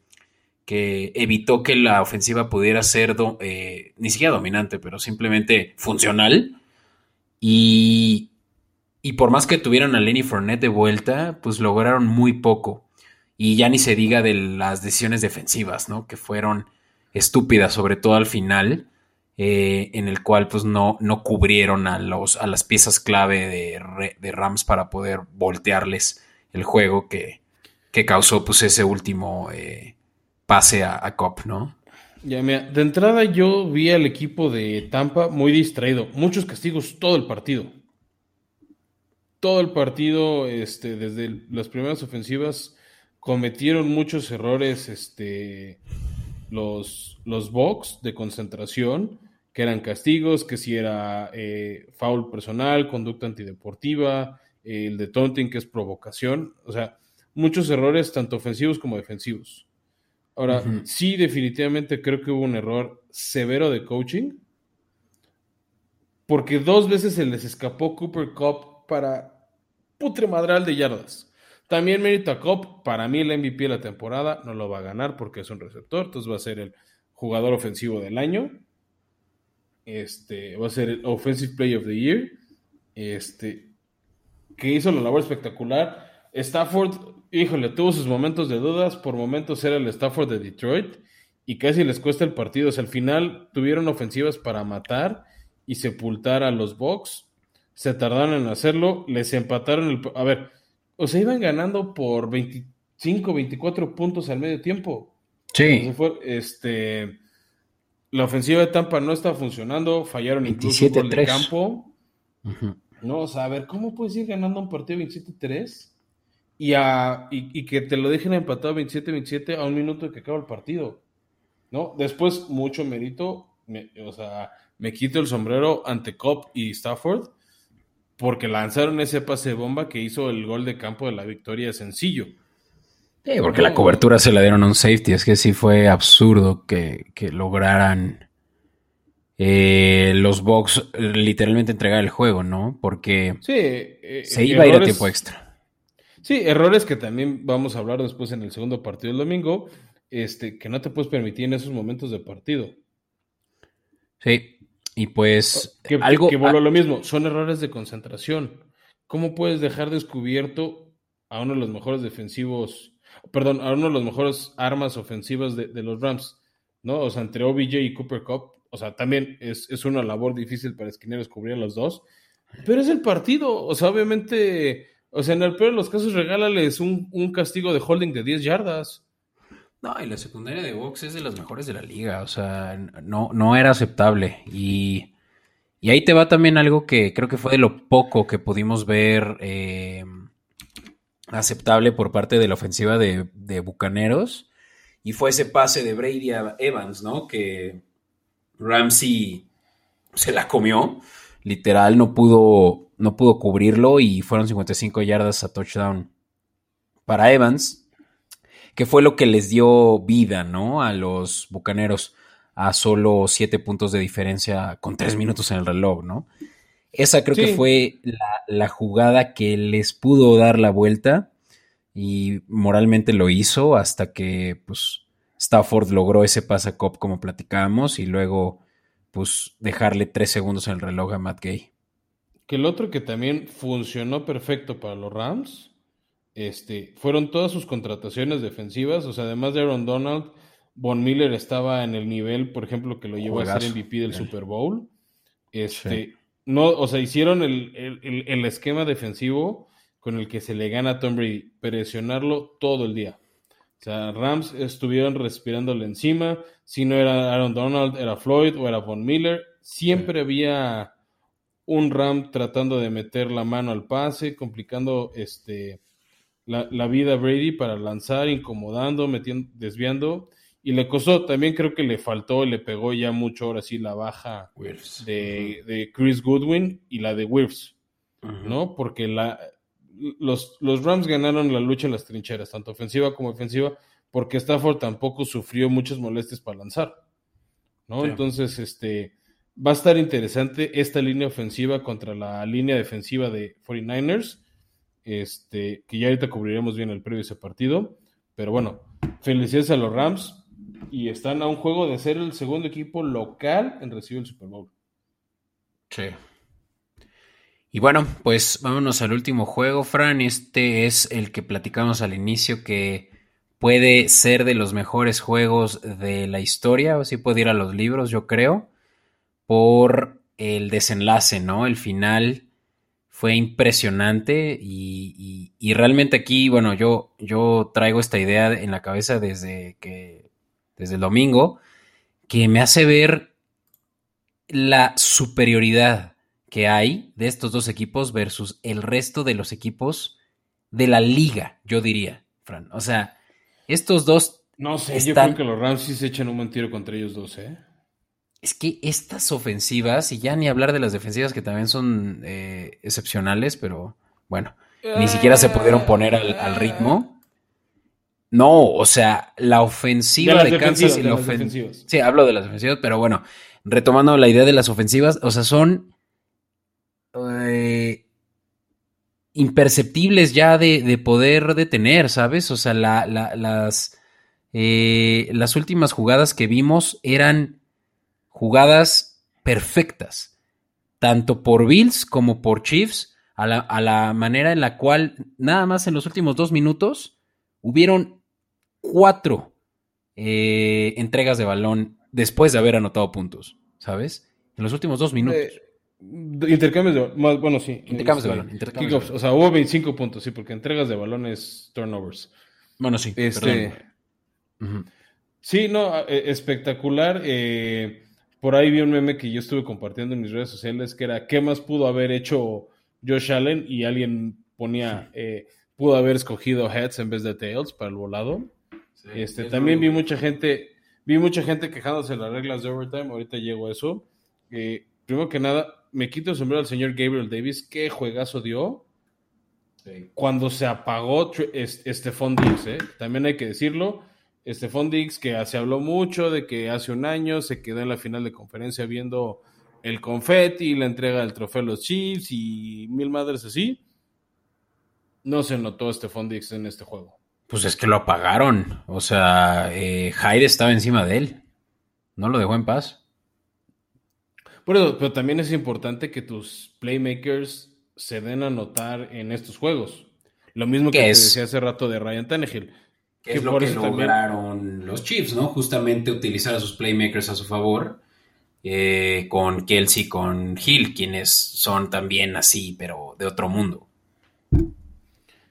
que evitó que la ofensiva pudiera ser eh, ni siquiera dominante, pero simplemente funcional. Y, y por más que tuvieran a Lenny Fournette de vuelta, pues lograron muy poco. Y ya ni se diga de las decisiones defensivas, ¿no? Que fueron estúpidas, sobre todo al final, eh, en el cual pues no, no cubrieron a, los, a las piezas clave de, Rams para poder voltearles el juego que, que causó pues ese último eh, pase a, a Cop, ¿no? Ya, mira, de entrada yo vi al equipo de Tampa muy distraído, muchos castigos todo el partido todo el partido, este, desde las primeras ofensivas, cometieron muchos errores este, los, los box de concentración, que eran castigos, que si era eh, foul personal, conducta antideportiva, el de taunting, que es provocación, o sea, muchos errores, tanto ofensivos como defensivos. Ahora, sí, definitivamente creo que hubo un error severo de coaching, porque dos veces se les escapó Cooper Cup para putremadral de yardas. También Merita Cop, para mí el MVP de la temporada, no lo va a ganar porque es un receptor, entonces va a ser el jugador ofensivo del año. Este va a ser el Offensive Play of the Year. Este que hizo la labor espectacular. Stafford, híjole, tuvo sus momentos de dudas, por momentos era el Stafford de Detroit y casi les cuesta el partido. O sea, al final tuvieron ofensivas para matar y sepultar a los Bucks. Se tardaron en hacerlo, les empataron el... A ver, o sea, iban ganando por 25, 24 puntos al medio tiempo. Sí. este, la ofensiva de Tampa no está funcionando, fallaron incluso gol de campo. No, o sea, a ver, ¿cómo puedes ir ganando un partido 27-3 y, y, que te lo dejen empatado 27-27 a un minuto de que acaba el partido? ¿No? Después, mucho mérito, o sea, me quito el sombrero ante Cobb y Stafford porque lanzaron ese pase de bomba que hizo el gol de campo de la victoria sencillo. Sí, porque la cobertura se la dieron a un safety. Es que sí fue absurdo que, lograran eh, los Bucks literalmente entregar el juego, ¿no? Porque sí, eh, se iba a ir a tiempo extra. Sí, errores que también vamos a hablar después en el segundo partido del domingo, este, que no te puedes permitir en esos momentos de partido. Sí, y pues que, algo... Que vuelvo lo mismo, son errores de concentración. ¿Cómo puedes dejar descubierto a uno de los mejores defensivos, perdón, a uno de los mejores armas ofensivas de, los Rams? ¿No? O sea, entre OBJ y Cooper Cup, o sea, también es, una labor difícil para esquineros cubrir a los dos, pero es el partido, o sea, obviamente, o sea, en el peor de los casos regálales un, un castigo de holding de 10 yardas. No, y la secundaria de box es de las mejores de la liga, o sea, no, no era aceptable. Y, y ahí te va también algo que creo que fue de lo poco que pudimos ver eh, aceptable por parte de la ofensiva de, Bucaneros. Y fue ese pase de Brady a Evans, ¿no? Que Ramsey se la comió. Literal, no pudo, no pudo cubrirlo y fueron 55 yardas a touchdown para Evans que fue lo que les dio vida, ¿no? A los Bucaneros a solo siete puntos de diferencia con tres minutos en el reloj, ¿no? Esa creo que fue la, jugada que les pudo dar la vuelta y moralmente lo hizo hasta que, pues, Stafford logró ese pase a Cop como platicábamos y luego, pues, dejarle tres segundos en el reloj a Matt Gay. Que el otro que también funcionó perfecto para los Rams este, fueron todas sus contrataciones defensivas, o sea, además de Aaron Donald, Von Miller estaba en el nivel, por ejemplo, que lo llevó a ser MVP del Super Bowl. Este, no, o sea, hicieron el, esquema defensivo con el que se le gana a Tom Brady, presionarlo todo el día. O sea, Rams estuvieron respirándole encima. Si no era Aaron Donald, era Floyd o era Von Miller. Siempre había un Ram tratando de meter la mano al pase, complicando este, la, vida a Brady para lanzar, incomodando, metiendo, desviando. Y le costó, también creo que le faltó, le pegó ya mucho ahora sí la baja de, Chris Goodwin y la de Wirfs, ¿no? Porque la, los, los Rams ganaron la lucha en las trincheras, tanto ofensiva como defensiva, porque Stafford tampoco sufrió muchas molestias para lanzar, ¿no? Entonces, este, va a estar interesante esta línea ofensiva contra la línea defensiva de 49ers este, que ya ahorita cubriremos bien el previo ese partido. Pero bueno, felicidades a los Rams y están a un juego de ser el segundo equipo local en recibir el Super Bowl. Sí. Y bueno, pues vámonos al último juego, Fran. Este es el que platicamos al inicio que puede ser de los mejores juegos de la historia, o si puede ir a los libros, yo creo, por el desenlace, ¿no? El final fue impresionante y, realmente aquí, bueno, yo, yo traigo esta idea en la cabeza desde que, desde el domingo, que me hace ver la superioridad que hay de estos dos equipos versus el resto de los equipos de la liga, yo diría, Fran. O sea, estos dos... No sé, yo creo que los Rams sí se echan un buen tiro contra ellos dos, ¿eh? Es que estas ofensivas, y ya ni hablar de las defensivas que también son eh, excepcionales, pero bueno, ni siquiera se pudieron poner al, ritmo. No, o sea, la ofensiva de, Kansas y la ofensiva. Sí, hablo de las ofensivas, pero bueno, retomando la idea de las ofensivas, o sea, son eh, imperceptibles ya de, poder detener, ¿sabes? O sea, las eh, las últimas jugadas que vimos eran jugadas perfectas, tanto por Bills como por Chiefs, a la, manera en la cual nada más en los últimos dos minutos hubieron cuatro eh, entregas de balón después de haber anotado puntos, ¿sabes? En los últimos dos minutos. Eh, intercambios de balón, bueno, sí. Intercambios de balón. o sea, hubo 25 puntos, sí, porque entregas de balón es turnovers. Bueno, sí. Este, Sí, no, e, espectacular. Eh, por ahí vi un meme que yo estuve compartiendo en mis redes sociales que era ¿qué más pudo haber hecho Josh Allen? Y alguien ponía, eh, pudo haber escogido heads en vez de tails para el volado. este, también vi mucha gente, vi mucha gente quejándose de las reglas de overtime. Ahorita llego a eso. Eh, primero que nada, me quito el sombrero al señor Gabriel Davis. ¿Qué juegazo dio? Cuando se apagó Stephon Diggs, ¿eh? también hay que decirlo Stephon Diggs, que se habló mucho de que hace un año se quedó en la final de conferencia viendo el confeti y la entrega del trofeo a los Chiefs y mil madres así. No se notó Stephon Diggs en este juego. Pues es que lo apagaron. O sea, eh, Jair estaba encima de él. No lo dejó en paz. Pero, pero también es importante que tus playmakers se den a notar en estos juegos. Lo mismo que te decía hace rato de Ryan Tannehill que es lo que lograron los Chiefs, ¿no? Justamente utilizar a sus playmakers a su favor, eh, con Kelsey, con Hill, quienes son también así, pero de otro mundo.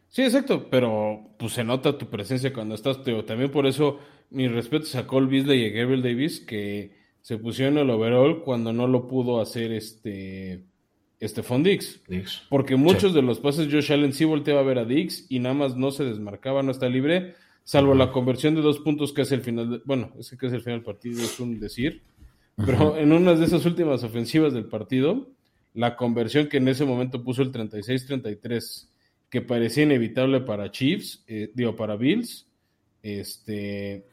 Sí, exacto, pero pues se nota tu presencia cuando estás, también por eso mi respeto a Cole Beasley y a Gabriel Davis, que se pusieron el overall cuando no lo pudo hacer este Stephon Dix. Porque muchos de los pases Josh Allen sí volteaba a ver a Dix y nada más no se desmarcaba, no está libre salvo la conversión de dos puntos que es el final, bueno, es que es el final del partido, es un decir, pero en una de esas últimas ofensivas del partido, la conversión que en ese momento puso el 36-33, que parecía inevitable para Chiefs, eh, digo, para Bills, este,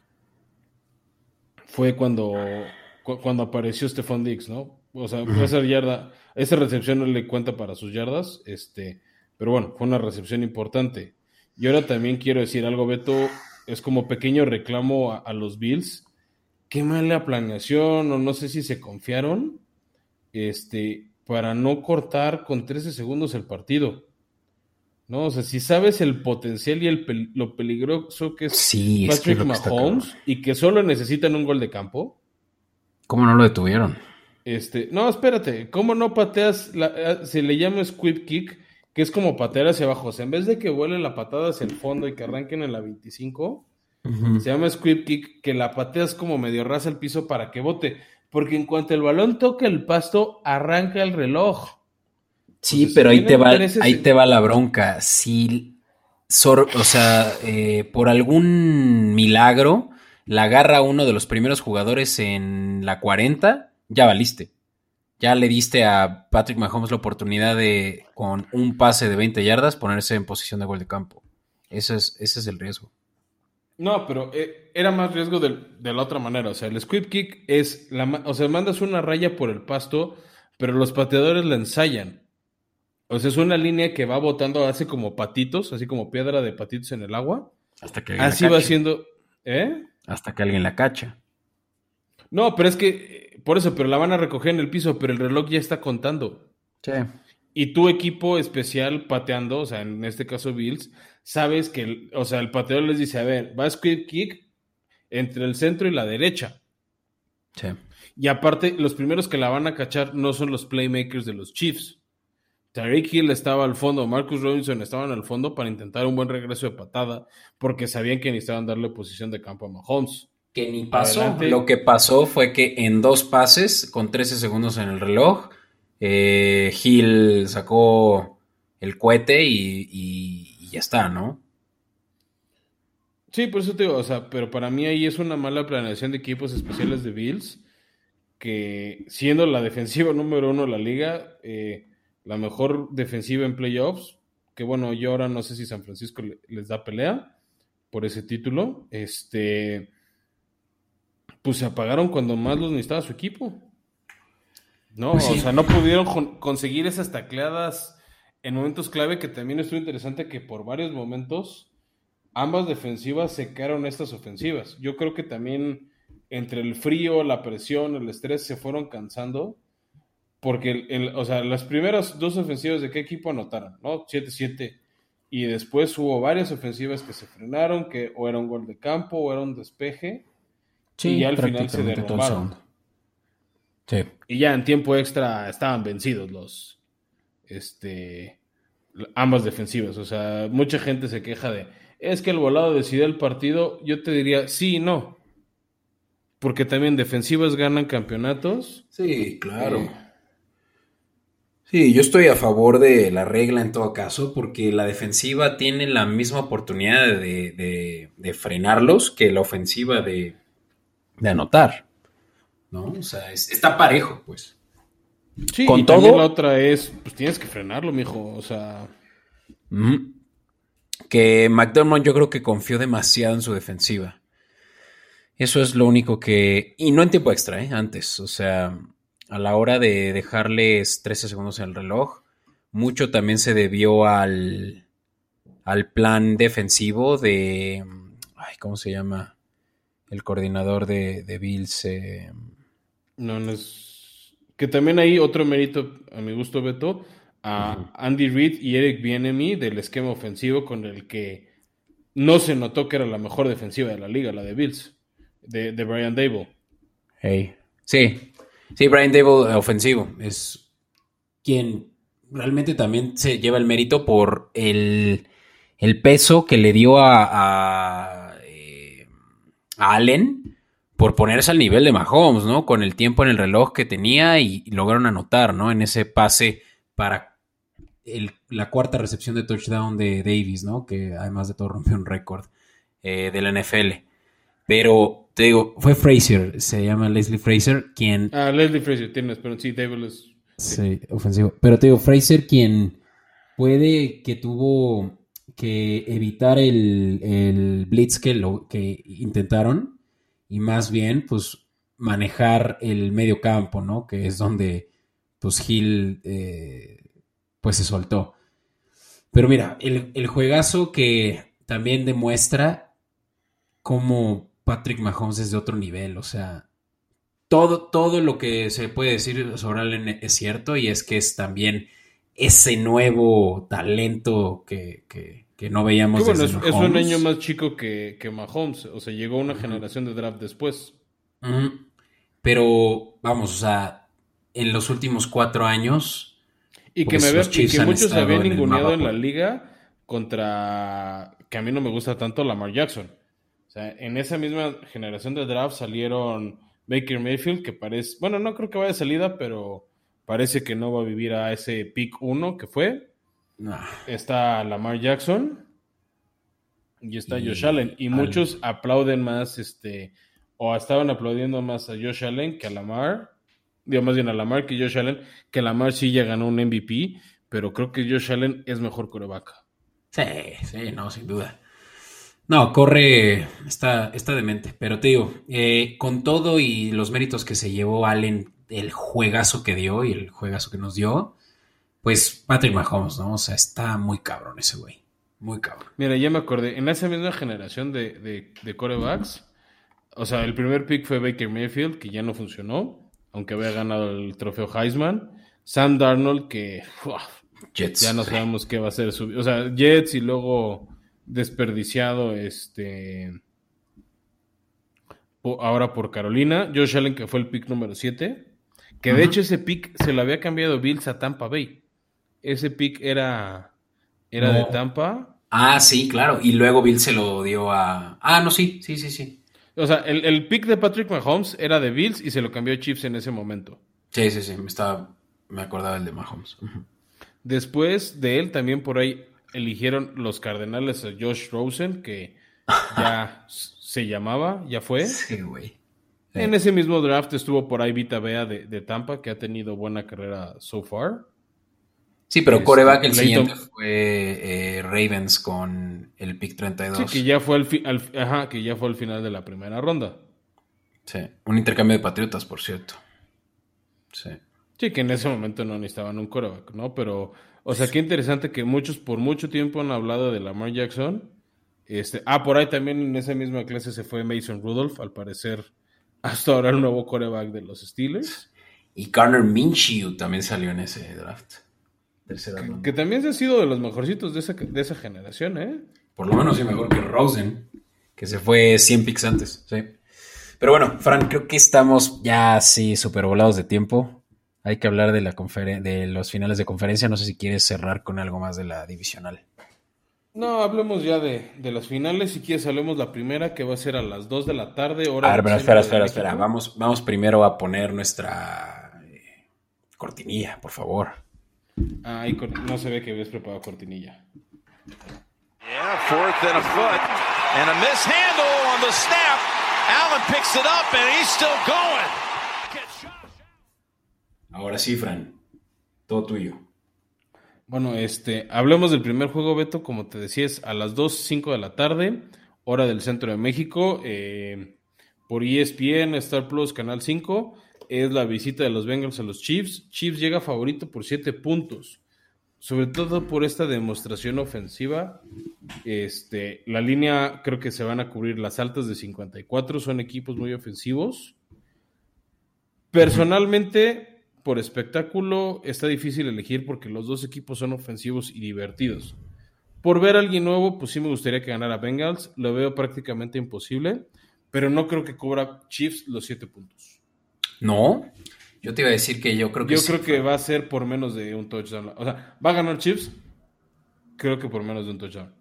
fue cuando, cuando apareció Stephon Diggs, ¿no? O sea, esa yarda, esa recepción no le cuenta para sus yardas, este, pero bueno, fue una recepción importante. Y ahora también quiero decir algo, Beto, es como pequeño reclamo a, los Bills. Qué mala planeación, o no sé si se confiaron, este, para no cortar con 13 segundos el partido. ¿no? O sea, si sabes el potencial y el lo peligroso que es Patrick Mahomes y que solo necesitan un gol de campo. ¿Cómo no lo detuvieron? Este, no, espérate, ¿cómo no pateas? La, se le llama squib kick que es como patear hacia abajo. O sea, en vez de que vuele la patada hacia el fondo y que arranquen en la 25, se llama squib kick, que la pateas como medio rasa el piso para que bote. Porque en cuanto el balón toca el pasto, arranca el reloj. Sí, pero ahí te, va, ahí te va la bronca. Si, o sea, eh, por algún milagro, la agarra uno de los primeros jugadores en la 40, ya valiste ya le diste a Patrick Mahomes la oportunidad de, con un pase de 20 yardas, ponerse en posición de gol de campo. Ese es, ese es el riesgo. No, pero eh, era más riesgo de, la otra manera. O sea, el squib kick es, la, o sea, mandas una raya por el pasto, pero los pateadores la ensayan. O sea, es una línea que va botando, hace como patitos, así como piedra de patitos en el agua. Hasta que Así va siendo, ¿eh? Hasta que alguien la cacha. No, pero es que por eso, pero la van a recoger en el piso, pero el reloj ya está contando. Sí. Y tu equipo especial pateando, o sea, en este caso Bills, sabes que, o sea, el pateador les dice, a ver, va a squid kick entre el centro y la derecha. Sí. Y aparte, los primeros que la van a cachar no son los playmakers de los Chiefs. Tariq Hill estaba al fondo, Marcus Robinson estaban al fondo para intentar un buen regreso de patada, porque sabían que necesitaban darle posición de campo a Mahomes que ni pasó. Lo que pasó fue que en dos pases, con 13 segundos en el reloj, eh, Hill sacó el cohete y, ya está, ¿no? Sí, por eso te digo, o sea, pero para mí ahí es una mala planeación de equipos especiales de Bills, que siendo la defensiva número uno de la liga, eh, la mejor defensiva en playoffs, que bueno, yo ahora no sé si San Francisco les da pelea por ese título, este pues se apagaron cuando más los necesitaba su equipo. No, pues o sea, no pudieron conseguir esas tacleadas en momentos clave que también estuvo interesante que por varios momentos ambas defensivas secaron estas ofensivas. Yo creo que también entre el frío, la presión, el estrés se fueron cansando. Porque, o sea, las primeras dos ofensivas de qué equipo anotaron, ¿no? 7-7. Y después hubo varias ofensivas que se frenaron, que o era un gol de campo o era un despeje. Sí, y al final se derrumbaron. Sí. Y ya en tiempo extra estaban vencidos los, este, ambas defensivas. O sea, mucha gente se queja de, es que el volado decidió el partido. Yo te diría, sí y no. Porque también defensivas ganan campeonatos. Sí, claro. Eh, sí, yo estoy a favor de la regla en todo caso, porque la defensiva tiene la misma oportunidad de, frenarlos que la ofensiva de, anotar. ¿No? O sea, está parejo, pues. Sí, con todo. la otra es, pues tienes que frenarlo, mijo. O sea. Que McDermott yo creo que confió demasiado en su defensiva. Eso es lo único que. Y no en tiempo extra, ¿eh? Antes. O sea, a la hora de dejarles 13 segundos en el reloj, mucho también se debió al, al plan defensivo de. Ay, ¿cómo se llama? El coordinador de, de Bills. Eh, no, no es. Que también hay otro mérito, a mi gusto, Beto, a Andy Reid y Eric Bienemy del esquema ofensivo con el que no se notó que era la mejor defensiva de la liga, la de Bills, de, Brian Dable. Hey. Sí, sí, Brian Dable ofensivo es quien realmente también se lleva el mérito por el, peso que le dio a, a, eh, a Allen por ponerse al nivel de Mahomes, ¿no? Con el tiempo en el reloj que tenía y, lograron anotar, ¿no? En ese pase para la cuarta recepción de touchdown de Davis, ¿no? Que además de todo rompió un récord eh, de la NFL. Pero te digo, fue Fraser, se llama Leslie Fraser, quien. Ah, Leslie Fraser, tienes, pero sí, Davis Sí, ofensivo. Pero te digo, Fraser, quien puede que tuvo que evitar el, el blitz que, lo, que intentaron y más bien, pues, manejar el medio campo, ¿no? Que es donde, pues, Gil, eh, pues, se soltó. Pero mira, el, juegazo que también demuestra cómo Patrick Mahomes es de otro nivel, o sea, todo, todo lo que se puede decir sobre Allen es cierto y es que es también ese nuevo talento que, que no veíamos desde es, es, un año más chico que, Mahomes, o sea, llegó una generación de draft después. Pero, vamos, o sea, en los últimos cuatro años... Y que, pues, me y que muchos se habían ninguneado en, la liga contra, que a mí no me gusta tanto, Lamar Jackson. O sea, en esa misma generación de draft salieron Baker Mayfield, que parece, bueno, no creo que vaya de salida, pero parece que no va a vivir a ese pick 1 que fue. Está Lamar Jackson y está Josh Allen. Y muchos aplauden más, este, o estaban aplaudiendo más a Josh Allen que a Lamar. Digo, más bien a Lamar que Josh Allen, que Lamar sí ya ganó un MVP, pero creo que Josh Allen es mejor coreback. Sí, sí, no, sin duda. No, corre, está, está demente. Pero te digo, eh, con todo y los méritos que se llevó Allen, el juegazo que dio y el juegazo que nos dio, pues Patrick Mahomes, ¿no? O sea, está muy cabrón ese güey. Muy cabrón. Mira, ya me acordé, en esa misma generación de, de, corebacks, o sea, el primer pick fue Baker Mayfield, que ya no funcionó, aunque había ganado el trofeo Heisman. Sam Darnold, que ya no sabemos qué va a ser su... O sea, Jets y luego desperdiciado este... Ahora por Carolina. Josh Allen, que fue el pick número 7. Que de hecho ese pick se lo había cambiado Bills a Tampa Bay ese pick era, era de Tampa. Ah, sí, claro. Y luego Bill se lo dio a. Ah, no, sí, sí, sí, sí. O sea, el, pick de Patrick Mahomes era de Bills y se lo cambió a Chiefs en ese momento. Sí, sí, sí. Me, estaba, me acordaba el de Mahomes. Después de él, también por ahí eligieron los Cardenales a Josh Rosen, que ya se llamaba, ya fue. Sí, güey. En ese mismo draft estuvo por ahí Vita Bea de, de Tampa, que ha tenido buena carrera so far. Sí, pero coreback el siguiente fue eh, Ravens con el pick 32. Sí, que ya fue al, ajá, que ya fue al final de la primera ronda. Sí, un intercambio de patriotas, por cierto. Sí. Sí, que en ese momento no necesitaban un coreback, ¿no? Pero, o sea, qué interesante que muchos por mucho tiempo han hablado de Lamar Jackson Este, ah, por ahí también en esa misma clase se fue Mason Rudolph, al parecer hasta ahora el nuevo coreback de los Steelers. Y Garner Minshew también salió en ese draft. que, también se ha sido de los mejorcitos de esa, de esa generación, ¿eh? Por lo menos sí mejor que Rosen, que se fue 100 picks antes, sí. Pero bueno, Fran, creo que estamos ya así súper volados de tiempo. Hay que hablar de, la de los finales de conferencia. No sé si quieres cerrar con algo más de la divisional. No, hablemos ya de, las finales. Si quieres, hablemos la primera, que va a ser a las 2 de la tarde. Hora a ver, pero espera, espera, espera. Vamos, vamos primero a poner nuestra eh, cortinilla, por favor. Ah, no se ve que habías preparado cortinilla. Yeah, fourth and a foot. And a mishandle on the snap. Allen picks it up and he's still going. Ahora sí, Fran. Todo tuyo. Bueno, este, hablemos del primer juego, Beto, como te decía, es a las 2, 5 de la tarde, hora del centro de México, eh, por ESPN, Star Plus, Canal 5, es la visita de los Bengals a los Chiefs. Chiefs llega favorito por 7 puntos, sobre todo por esta demostración ofensiva. Este, la línea creo que se van a cubrir las altas de 54, son equipos muy ofensivos. Personalmente, por espectáculo está difícil elegir porque los dos equipos son ofensivos y divertidos. Por ver a alguien nuevo, pues sí me gustaría que ganara Bengals. Lo veo prácticamente imposible, pero no creo que cubra Chiefs los siete puntos. No, yo te iba a decir que yo creo que Yo creo que va a ser por menos de un touchdown. O sea, ¿va a ganar Chiefs? Creo que por menos de un touchdown.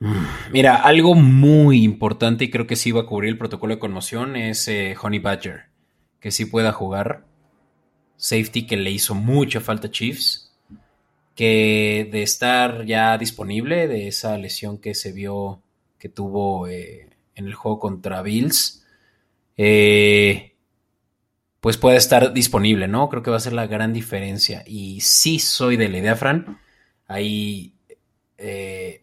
Mira, algo muy importante y creo que sí va a cubrir el protocolo de conmoción es eh, Honey Badger que sí pueda jugar. Safety que le hizo mucha falta a Chiefs. Que de estar ya disponible de esa lesión que se vio que tuvo eh, en el juego contra Bills, eh, pues puede estar disponible, ¿no? Creo que va a ser la gran diferencia. Y sí soy de la idea, Fran. Ahí eh,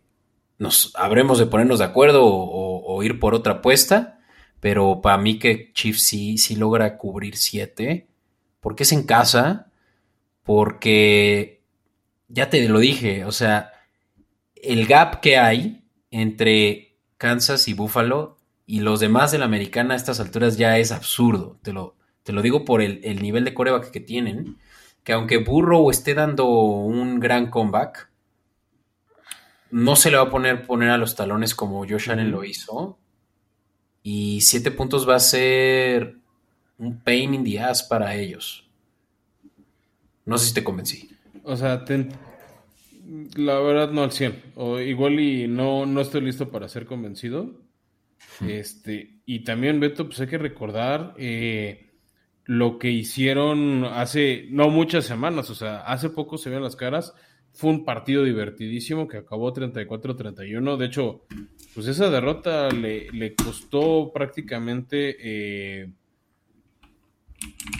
nos habremos de ponernos de acuerdo o ir por otra apuesta. Pero para mí que Chiefs sí, sí logra cubrir 7. Porque es en casa. Porque ya te lo dije. O sea, el gap que hay entre Kansas y Buffalo y los demás de la americana a estas alturas ya es absurdo. Te lo, te lo digo por el, nivel de coreback que tienen. Que aunque Burrow esté dando un gran comeback, no se le va a poner, poner a los talones como Josh Allen lo hizo. Y siete puntos va a ser un pain in the ass para ellos. No sé si te convencí. O sea, la verdad no al 100. O igual y no, no estoy listo para ser convencido. Este, y también, Beto, pues hay que recordar eh, lo que hicieron hace, no muchas semanas, o sea, hace poco se ven las caras. Fue un partido divertidísimo que acabó 34-31. De hecho, pues esa derrota le, costó prácticamente eh,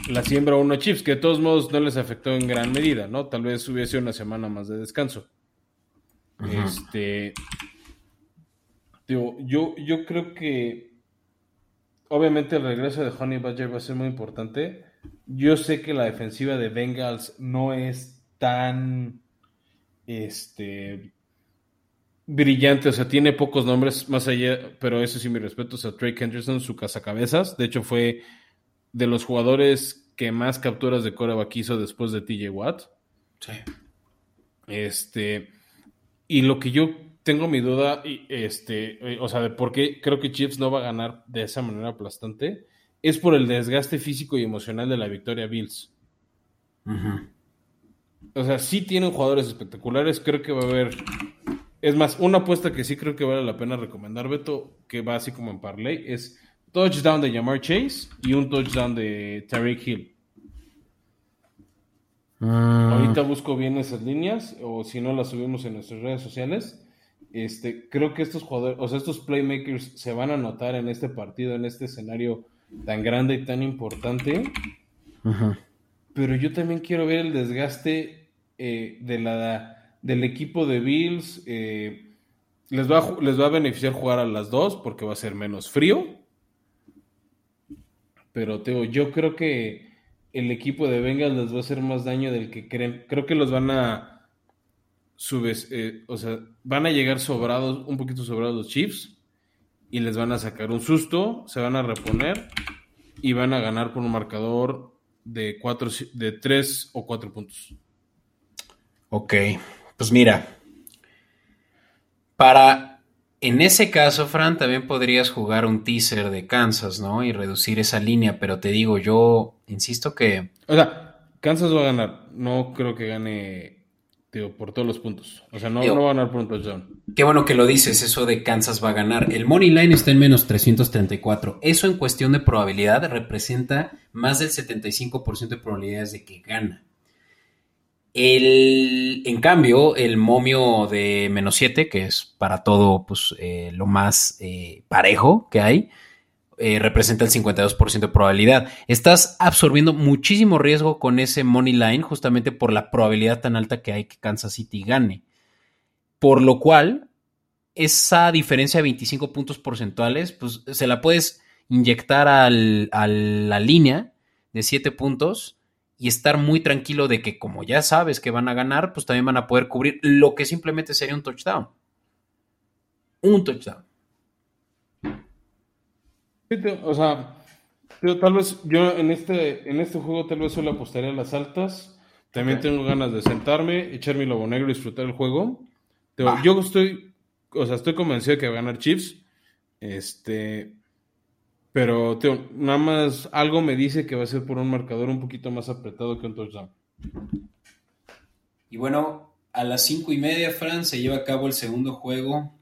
la siembra uno Chiefs, que de todos modos no les afectó en gran medida, ¿no? Tal vez hubiese una semana más de descanso. Este. yo, yo creo que obviamente el regreso de Honey Badger va a ser muy importante. Yo sé que la defensiva de Bengals no es tan este brillante, o sea, tiene pocos nombres más allá, pero eso sí, mi respeto, o sea, Drake Henderson, su cazacabezas, de hecho fue de los jugadores que más capturas de coreback hizo después de TJ Watt. Sí. Este, y lo que yo tengo mi duda, este, o sea, de por qué creo que Chiefs no va a ganar de esa manera aplastante, es por el desgaste físico y emocional de la victoria Bills. O sea, sí tienen jugadores espectaculares, creo que va a haber es más, una apuesta que sí creo que vale la pena recomendar, Beto, que va así como en parlay, es touchdown de Jamar Chase y un touchdown de Tariq Hill. Ah. Ahorita busco bien esas líneas, o si no las subimos en nuestras redes sociales. Este, creo que estos jugadores, o sea, estos playmakers se van a notar en este partido, en este escenario tan grande y tan importante. Pero yo también quiero ver el desgaste eh, de la del equipo de Bills, eh, les, va a, les va a beneficiar jugar a las dos porque va a ser menos frío. Pero Teo, yo creo que el equipo de Bengals les va a hacer más daño del que creen. Creo que los van a subes, eh, o sea, van a llegar sobrados, un poquito sobrados los Chiefs y les van a sacar un susto, se van a reponer y van a ganar por un marcador de, cuatro, de tres o cuatro puntos. Ok, pues mira, para, en ese caso, Fran, también podrías jugar un teaser de Kansas, ¿no? Y reducir esa línea, pero te digo, yo insisto que... O sea, Kansas va a ganar, no creo que gane por todos los puntos. O sea, no, va a ganar por un touchdown. Qué bueno que lo dices, eso de Kansas va a ganar. El money line está en menos 334. Eso en cuestión de probabilidad representa más del 75% de probabilidades de que gana. El, en cambio, el momio de menos 7, que es para todo pues, eh, lo más eh, parejo que hay, eh, representa el 52% de probabilidad. Estás absorbiendo muchísimo riesgo con ese money line justamente por la probabilidad tan alta que hay que Kansas City gane. Por lo cual, esa diferencia de 25 puntos porcentuales, pues se la puedes inyectar a la línea de 7 puntos y estar muy tranquilo de que como ya sabes que van a ganar, pues también van a poder cubrir lo que simplemente sería un touchdown. Un touchdown o sea, tal vez yo en este, en este juego tal vez solo apostaría a las altas. También tengo ganas de sentarme, echarme lobo negro y disfrutar el juego. yo estoy, o sea, estoy convencido de que va a ganar Chiefs. Este, pero nada más algo me dice que va a ser por un marcador un poquito más apretado que un touchdown. Y bueno, a las cinco y media, Fran, se lleva a cabo el segundo juego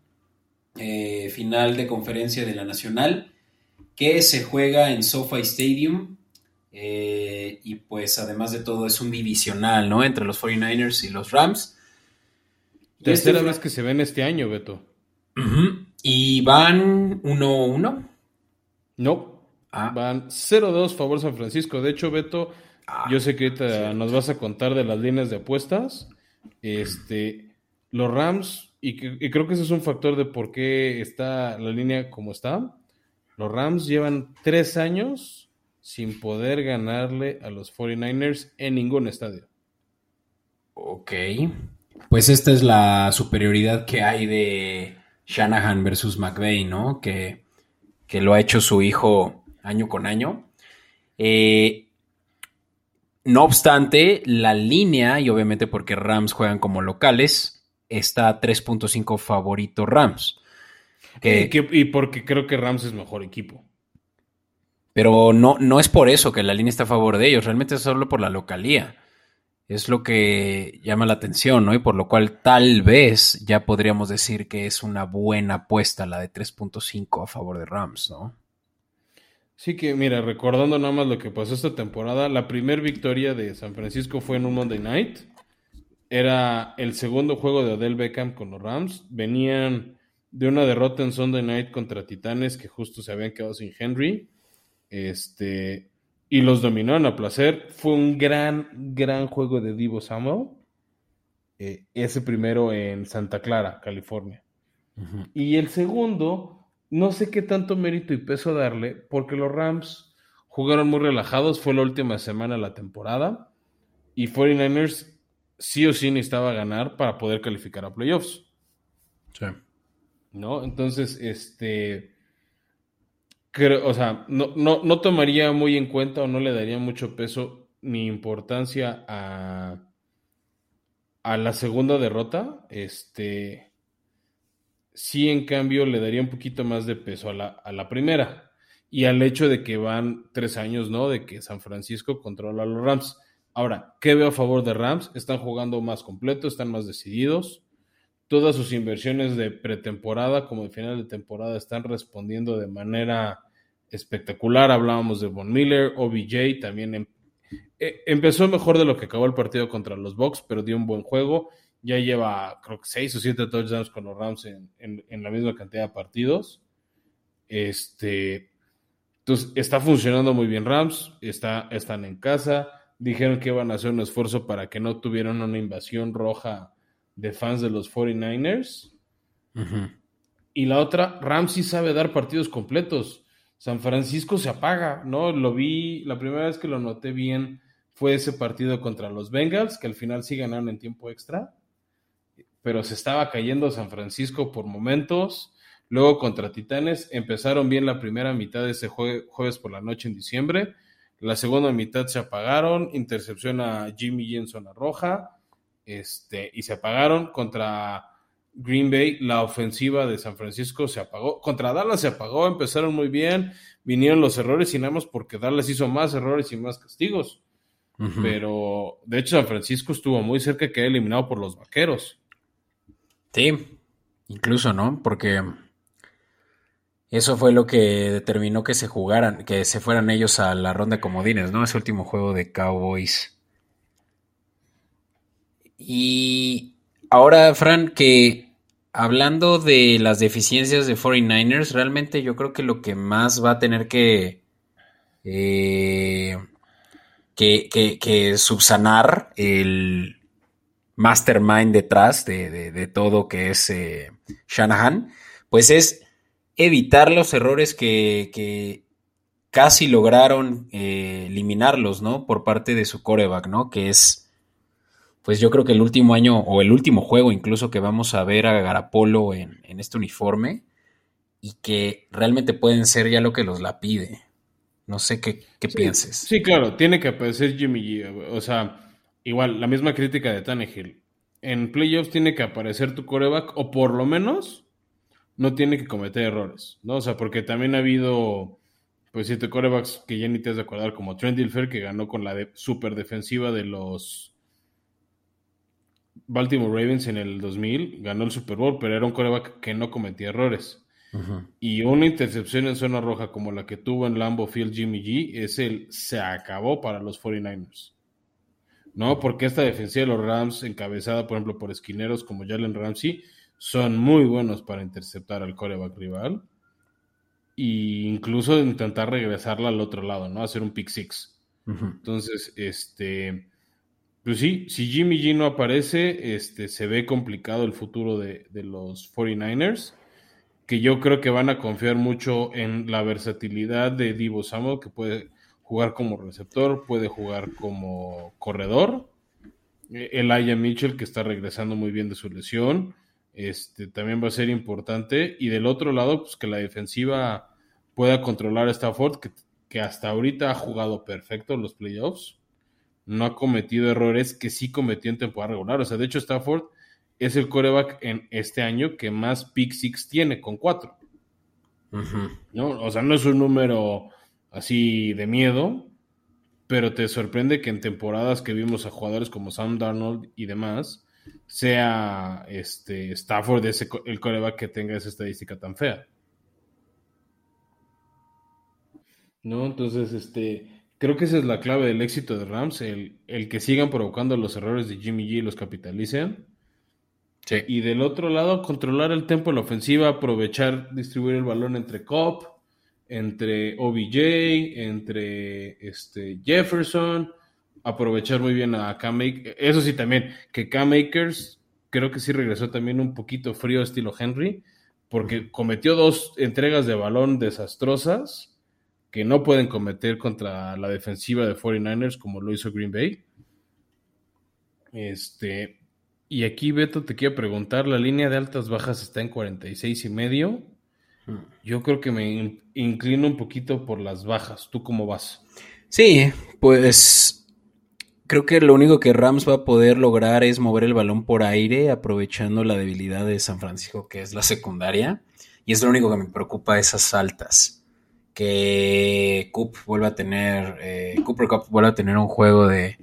eh, final de conferencia de la Nacional que se juega en SoFi Stadium. Eh, y pues además de todo es un divisional, ¿no? Entre los 49ers y los Rams. Tercera este vez que se ven este año, Beto. ¿Y van 1-1? No. Ah. Van 0-2 favor San Francisco. De hecho, Beto, ah, yo sé que ahorita nos vas a contar de las líneas de apuestas. Este, los Rams, y, y creo que ese es un factor de por qué está la línea como está los Rams llevan tres años sin poder ganarle a los 49ers en ningún estadio. Ok. Pues esta es la superioridad que hay de Shanahan versus McVeigh, ¿no? Que, lo ha hecho su hijo año con año. Eh, no obstante, la línea, y obviamente porque Rams juegan como locales, está 3.5 favorito Rams. Eh, y porque creo que Rams es mejor equipo. Pero no, no es por eso que la línea está a favor de ellos, realmente es solo por la localía. Es lo que llama la atención, ¿no? Y por lo cual tal vez ya podríamos decir que es una buena apuesta la de 3.5 a favor de Rams, ¿no? Sí que, mira, recordando nada más lo que pasó esta temporada, la primera victoria de San Francisco fue en un Monday Night. Era el segundo juego de Odell Beckham con los Rams. Venían de una derrota en Sunday Night contra Titanes que justo se habían quedado sin Henry. Este, y los dominaron a placer. Fue un gran, gran juego de Divo Samuel. Eh, ese primero en Santa Clara, California. Y el segundo, no sé qué tanto mérito y peso darle, porque los Rams jugaron muy relajados. Fue la última semana de la temporada. Y 49ers sí o sí necesitaba ganar para poder calificar a playoffs. Sí. ¿no? Entonces, este, creo, o sea, no, no, tomaría muy en cuenta o no le daría mucho peso ni importancia a, a la segunda derrota, este, sí en cambio le daría un poquito más de peso a la, a la primera y al hecho de que van tres años, ¿no? De que San Francisco controla a los Rams. Ahora, ¿qué veo a favor de Rams? Están jugando más completo, están más decididos todas sus inversiones de pretemporada como de final de temporada están respondiendo de manera espectacular. Hablábamos de Von Miller, OBJ también em, eh, empezó mejor de lo que acabó el partido contra los Bucks, pero dio un buen juego. Ya lleva, creo que seis o siete touchdowns con los Rams en, la misma cantidad de partidos. Este, entonces, está funcionando muy bien Rams, está, están en casa. Dijeron que iban a hacer un esfuerzo para que no tuvieran una invasión roja de fans de los 49ers. Y la otra, Ramsey sabe dar partidos completos. San Francisco se apaga, ¿no? Lo vi, la primera vez que lo noté bien fue ese partido contra los Bengals, que al final sí ganaron en tiempo extra. pero se estaba cayendo San Francisco por momentos. Luego contra Titanes empezaron bien la primera mitad de ese jueves por la noche en diciembre. La segunda mitad se apagaron, intercepción a Jimmy Jensen a roja, este, y se apagaron contra Green Bay. La ofensiva de San Francisco se apagó. Contra Dallas se apagó, empezaron muy bien, vinieron los errores y nada más porque Dallas hizo más errores y más castigos. Pero de hecho San Francisco estuvo muy cerca de quedar eliminado por los vaqueros. Sí, incluso, ¿no? Porque eso fue lo que determinó que se jugaran, que se fueran ellos a la ronda de comodines, ¿no? Ese último juego de Cowboys. Y ahora, Fran, que hablando de las deficiencias de 49ers, realmente yo creo que lo que más va a tener que, eh, que, subsanar el mastermind detrás de, todo que es eh, Shanahan, pues es evitar los errores que, casi lograron eh, eliminarlos, ¿no? Por parte de su coreback, ¿no? Que es, pues yo creo que el último año o el último juego incluso que vamos a ver a Garapolo en, este uniforme y que realmente pueden ser ya lo que los la pide. No sé qué, pienses. Sí, claro, tiene que aparecer Jimmy G. O sea, igual, la misma crítica de Tannehill. En playoffs tiene que aparecer tu coreback, o por lo menos no tiene que cometer errores, ¿no? O sea, porque también ha habido, pues, siete corebacks que ya ni te has de acordar, como Trent Dilfer, que ganó con la super defensiva de los Baltimore Ravens en el 2000, ganó el Super Bowl, pero era un coreback que no cometía errores. Y una intercepción en zona roja como la que tuvo en Lambo Field Jimmy G, es el se acabó para los 49ers. ¿No? Porque esta defensiva de los Rams, encabezada, por ejemplo, por esquineros como Jalen Ramsey, son muy buenos para interceptar al coreback rival e incluso intentar regresarla al otro lado, ¿no? Hacer un pick six. Entonces, este, pues sí, si Jimmy G no aparece, este, se ve complicado el futuro de, de los 49ers, que yo creo que van a confiar mucho en la versatilidad de Divo Samuel, que puede jugar como receptor, puede jugar como corredor. El Aya Mitchell, que está regresando muy bien de su lesión este, también va a ser importante. Y del otro lado, pues que la defensiva pueda controlar a Stafford, que, que hasta ahorita ha jugado perfecto los playoffs. No ha cometido errores que sí cometió en temporada regular. O sea, de hecho, Stafford es el coreback en este año que más pick six tiene, con cuatro. ¿No? O sea, no es un número así de miedo, pero te sorprende que en temporadas que vimos a jugadores como Sam Darnold y demás, sea este Stafford ese, el coreback que tenga esa estadística tan fea. ¿No? Entonces, este, creo que esa es la clave del éxito de Rams, el, que sigan provocando los errores de Jimmy G y los capitalicen. Y del otro lado, controlar el tempo de la ofensiva, aprovechar, distribuir el balón entre Cobb, entre OBJ, entre este, Jefferson, aprovechar muy bien a Cam Eso sí, también, que Cam Makers creo que sí regresó también un poquito frío estilo Henry, porque cometió dos entregas de balón desastrosas que no pueden cometer contra la defensiva de 49ers como lo hizo Green Bay. Este, y aquí Beto te quiero preguntar, la línea de altas bajas está en 46 y medio. Hmm. Yo creo que me inclino un poquito por las bajas. ¿Tú cómo vas? Sí, pues Creo que lo único que Rams va a poder lograr es mover el balón por aire, aprovechando la debilidad de San Francisco, que es la secundaria. Y es lo único que me preocupa, esas altas. Que Coop vuelva a tener, eh, Cooper Cup vuelva a tener un juego de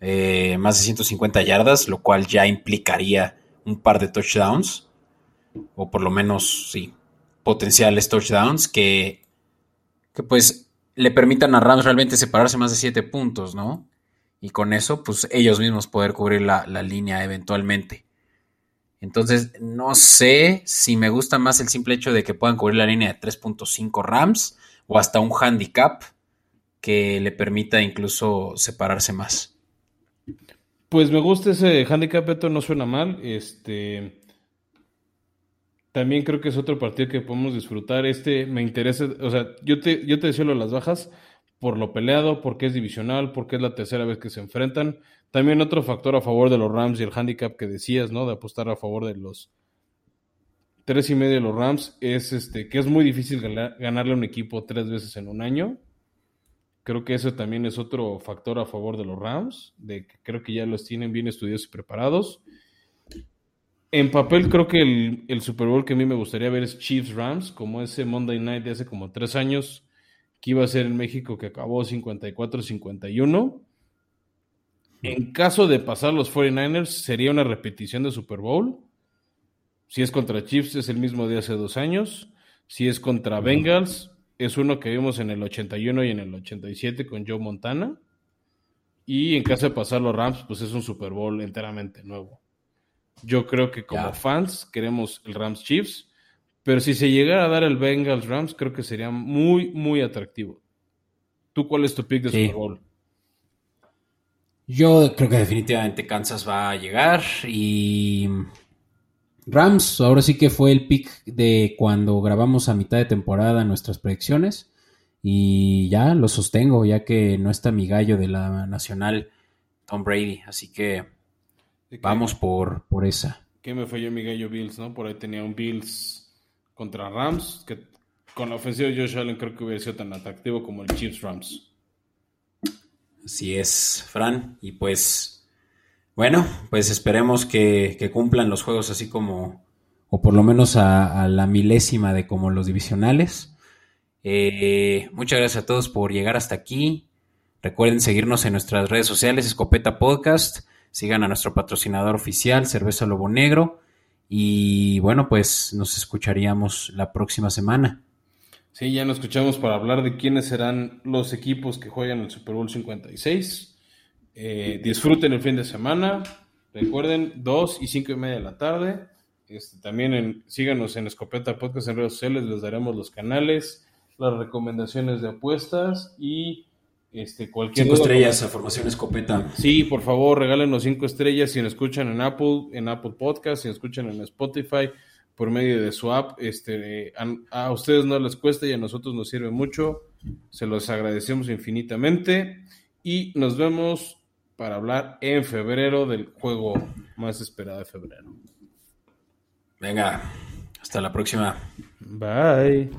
eh, más de 150 yardas, lo cual ya implicaría un par de touchdowns. O por lo menos, sí, potenciales touchdowns que, que pues le permitan a Rams realmente separarse más de 7 puntos, ¿no? y con eso, pues ellos mismos poder cubrir la, línea eventualmente. Entonces, no sé si me gusta más el simple hecho de que puedan cubrir la línea de 3.5 Rams o hasta un handicap que le permita incluso separarse más. Pues me gusta ese handicap, esto no suena mal. Este también creo que es otro partido que podemos disfrutar. Este me interesa, o sea, yo te, yo te decía lo de las bajas, por lo peleado, porque es divisional, porque es la tercera vez que se enfrentan. También otro factor a favor de los Rams y el handicap que decías, ¿no? De apostar a favor de los tres y medio de los Rams es este que es muy difícil ganarle a un equipo tres veces en un año. Creo que eso también es otro factor a favor de los Rams, de que creo que ya los tienen bien estudiados y preparados. En papel creo que el, el Super Bowl que a mí me gustaría ver es Chiefs Rams, como ese Monday Night de hace como tres años que iba a ser en México que acabó 54-51. En caso de pasar los 49ers, sería una repetición de Super Bowl. Si es contra Chiefs, es el mismo de hace dos años. Si es contra Bengals, es uno que vimos en el 81 y en el 87 con Joe Montana. Y en caso de pasar los Rams, pues es un Super Bowl enteramente nuevo. Yo creo que como fans queremos el Rams Chiefs, pero si se llegara a dar el Bengals Rams, creo que sería muy, muy atractivo. ¿Tú cuál es tu pick de Super Bowl? Yo creo que definitivamente Kansas va a llegar y Rams, ahora sí que fue el pick de cuando grabamos a mitad de temporada nuestras predicciones y ya lo sostengo, ya que no está mi gallo de la nacional Tom Brady, así que vamos por, por esa. ¿Qué me falló mi gallo Bills, no? Por ahí tenía un Bills contra Rams, que con la ofensiva de Josh Allen creo que hubiera sido tan atractivo como el Chiefs Rams. Así es, Fran, y pues bueno, pues esperemos que, cumplan los juegos así como, o por lo menos a, la milésima de como los divisionales. Eh, muchas gracias a todos por llegar hasta aquí. Recuerden seguirnos en nuestras redes sociales, Escopeta Podcast. Sigan a nuestro patrocinador oficial, Cerveza Lobo Negro. Y bueno, pues nos escucharíamos la próxima semana. Sí, ya nos escuchamos para hablar de quiénes serán los equipos que juegan el Super Bowl 56. Eh, disfruten el fin de semana. Recuerden, 2 y 5 y media de la tarde. Este, también síganos en Escopeta Podcast en redes sociales, les daremos los canales, las recomendaciones de apuestas y este, cualquier... Cinco estrellas a Formación Escopeta. Sí, por favor, regálenos cinco estrellas si nos escuchan en Apple, en Apple Podcast, si nos escuchan en Spotify por medio de su app. Este, a ustedes no les cuesta y a nosotros nos sirve mucho. Se los agradecemos infinitamente y nos vemos para hablar en febrero del juego más esperado de febrero. Venga, hasta la próxima. Bye.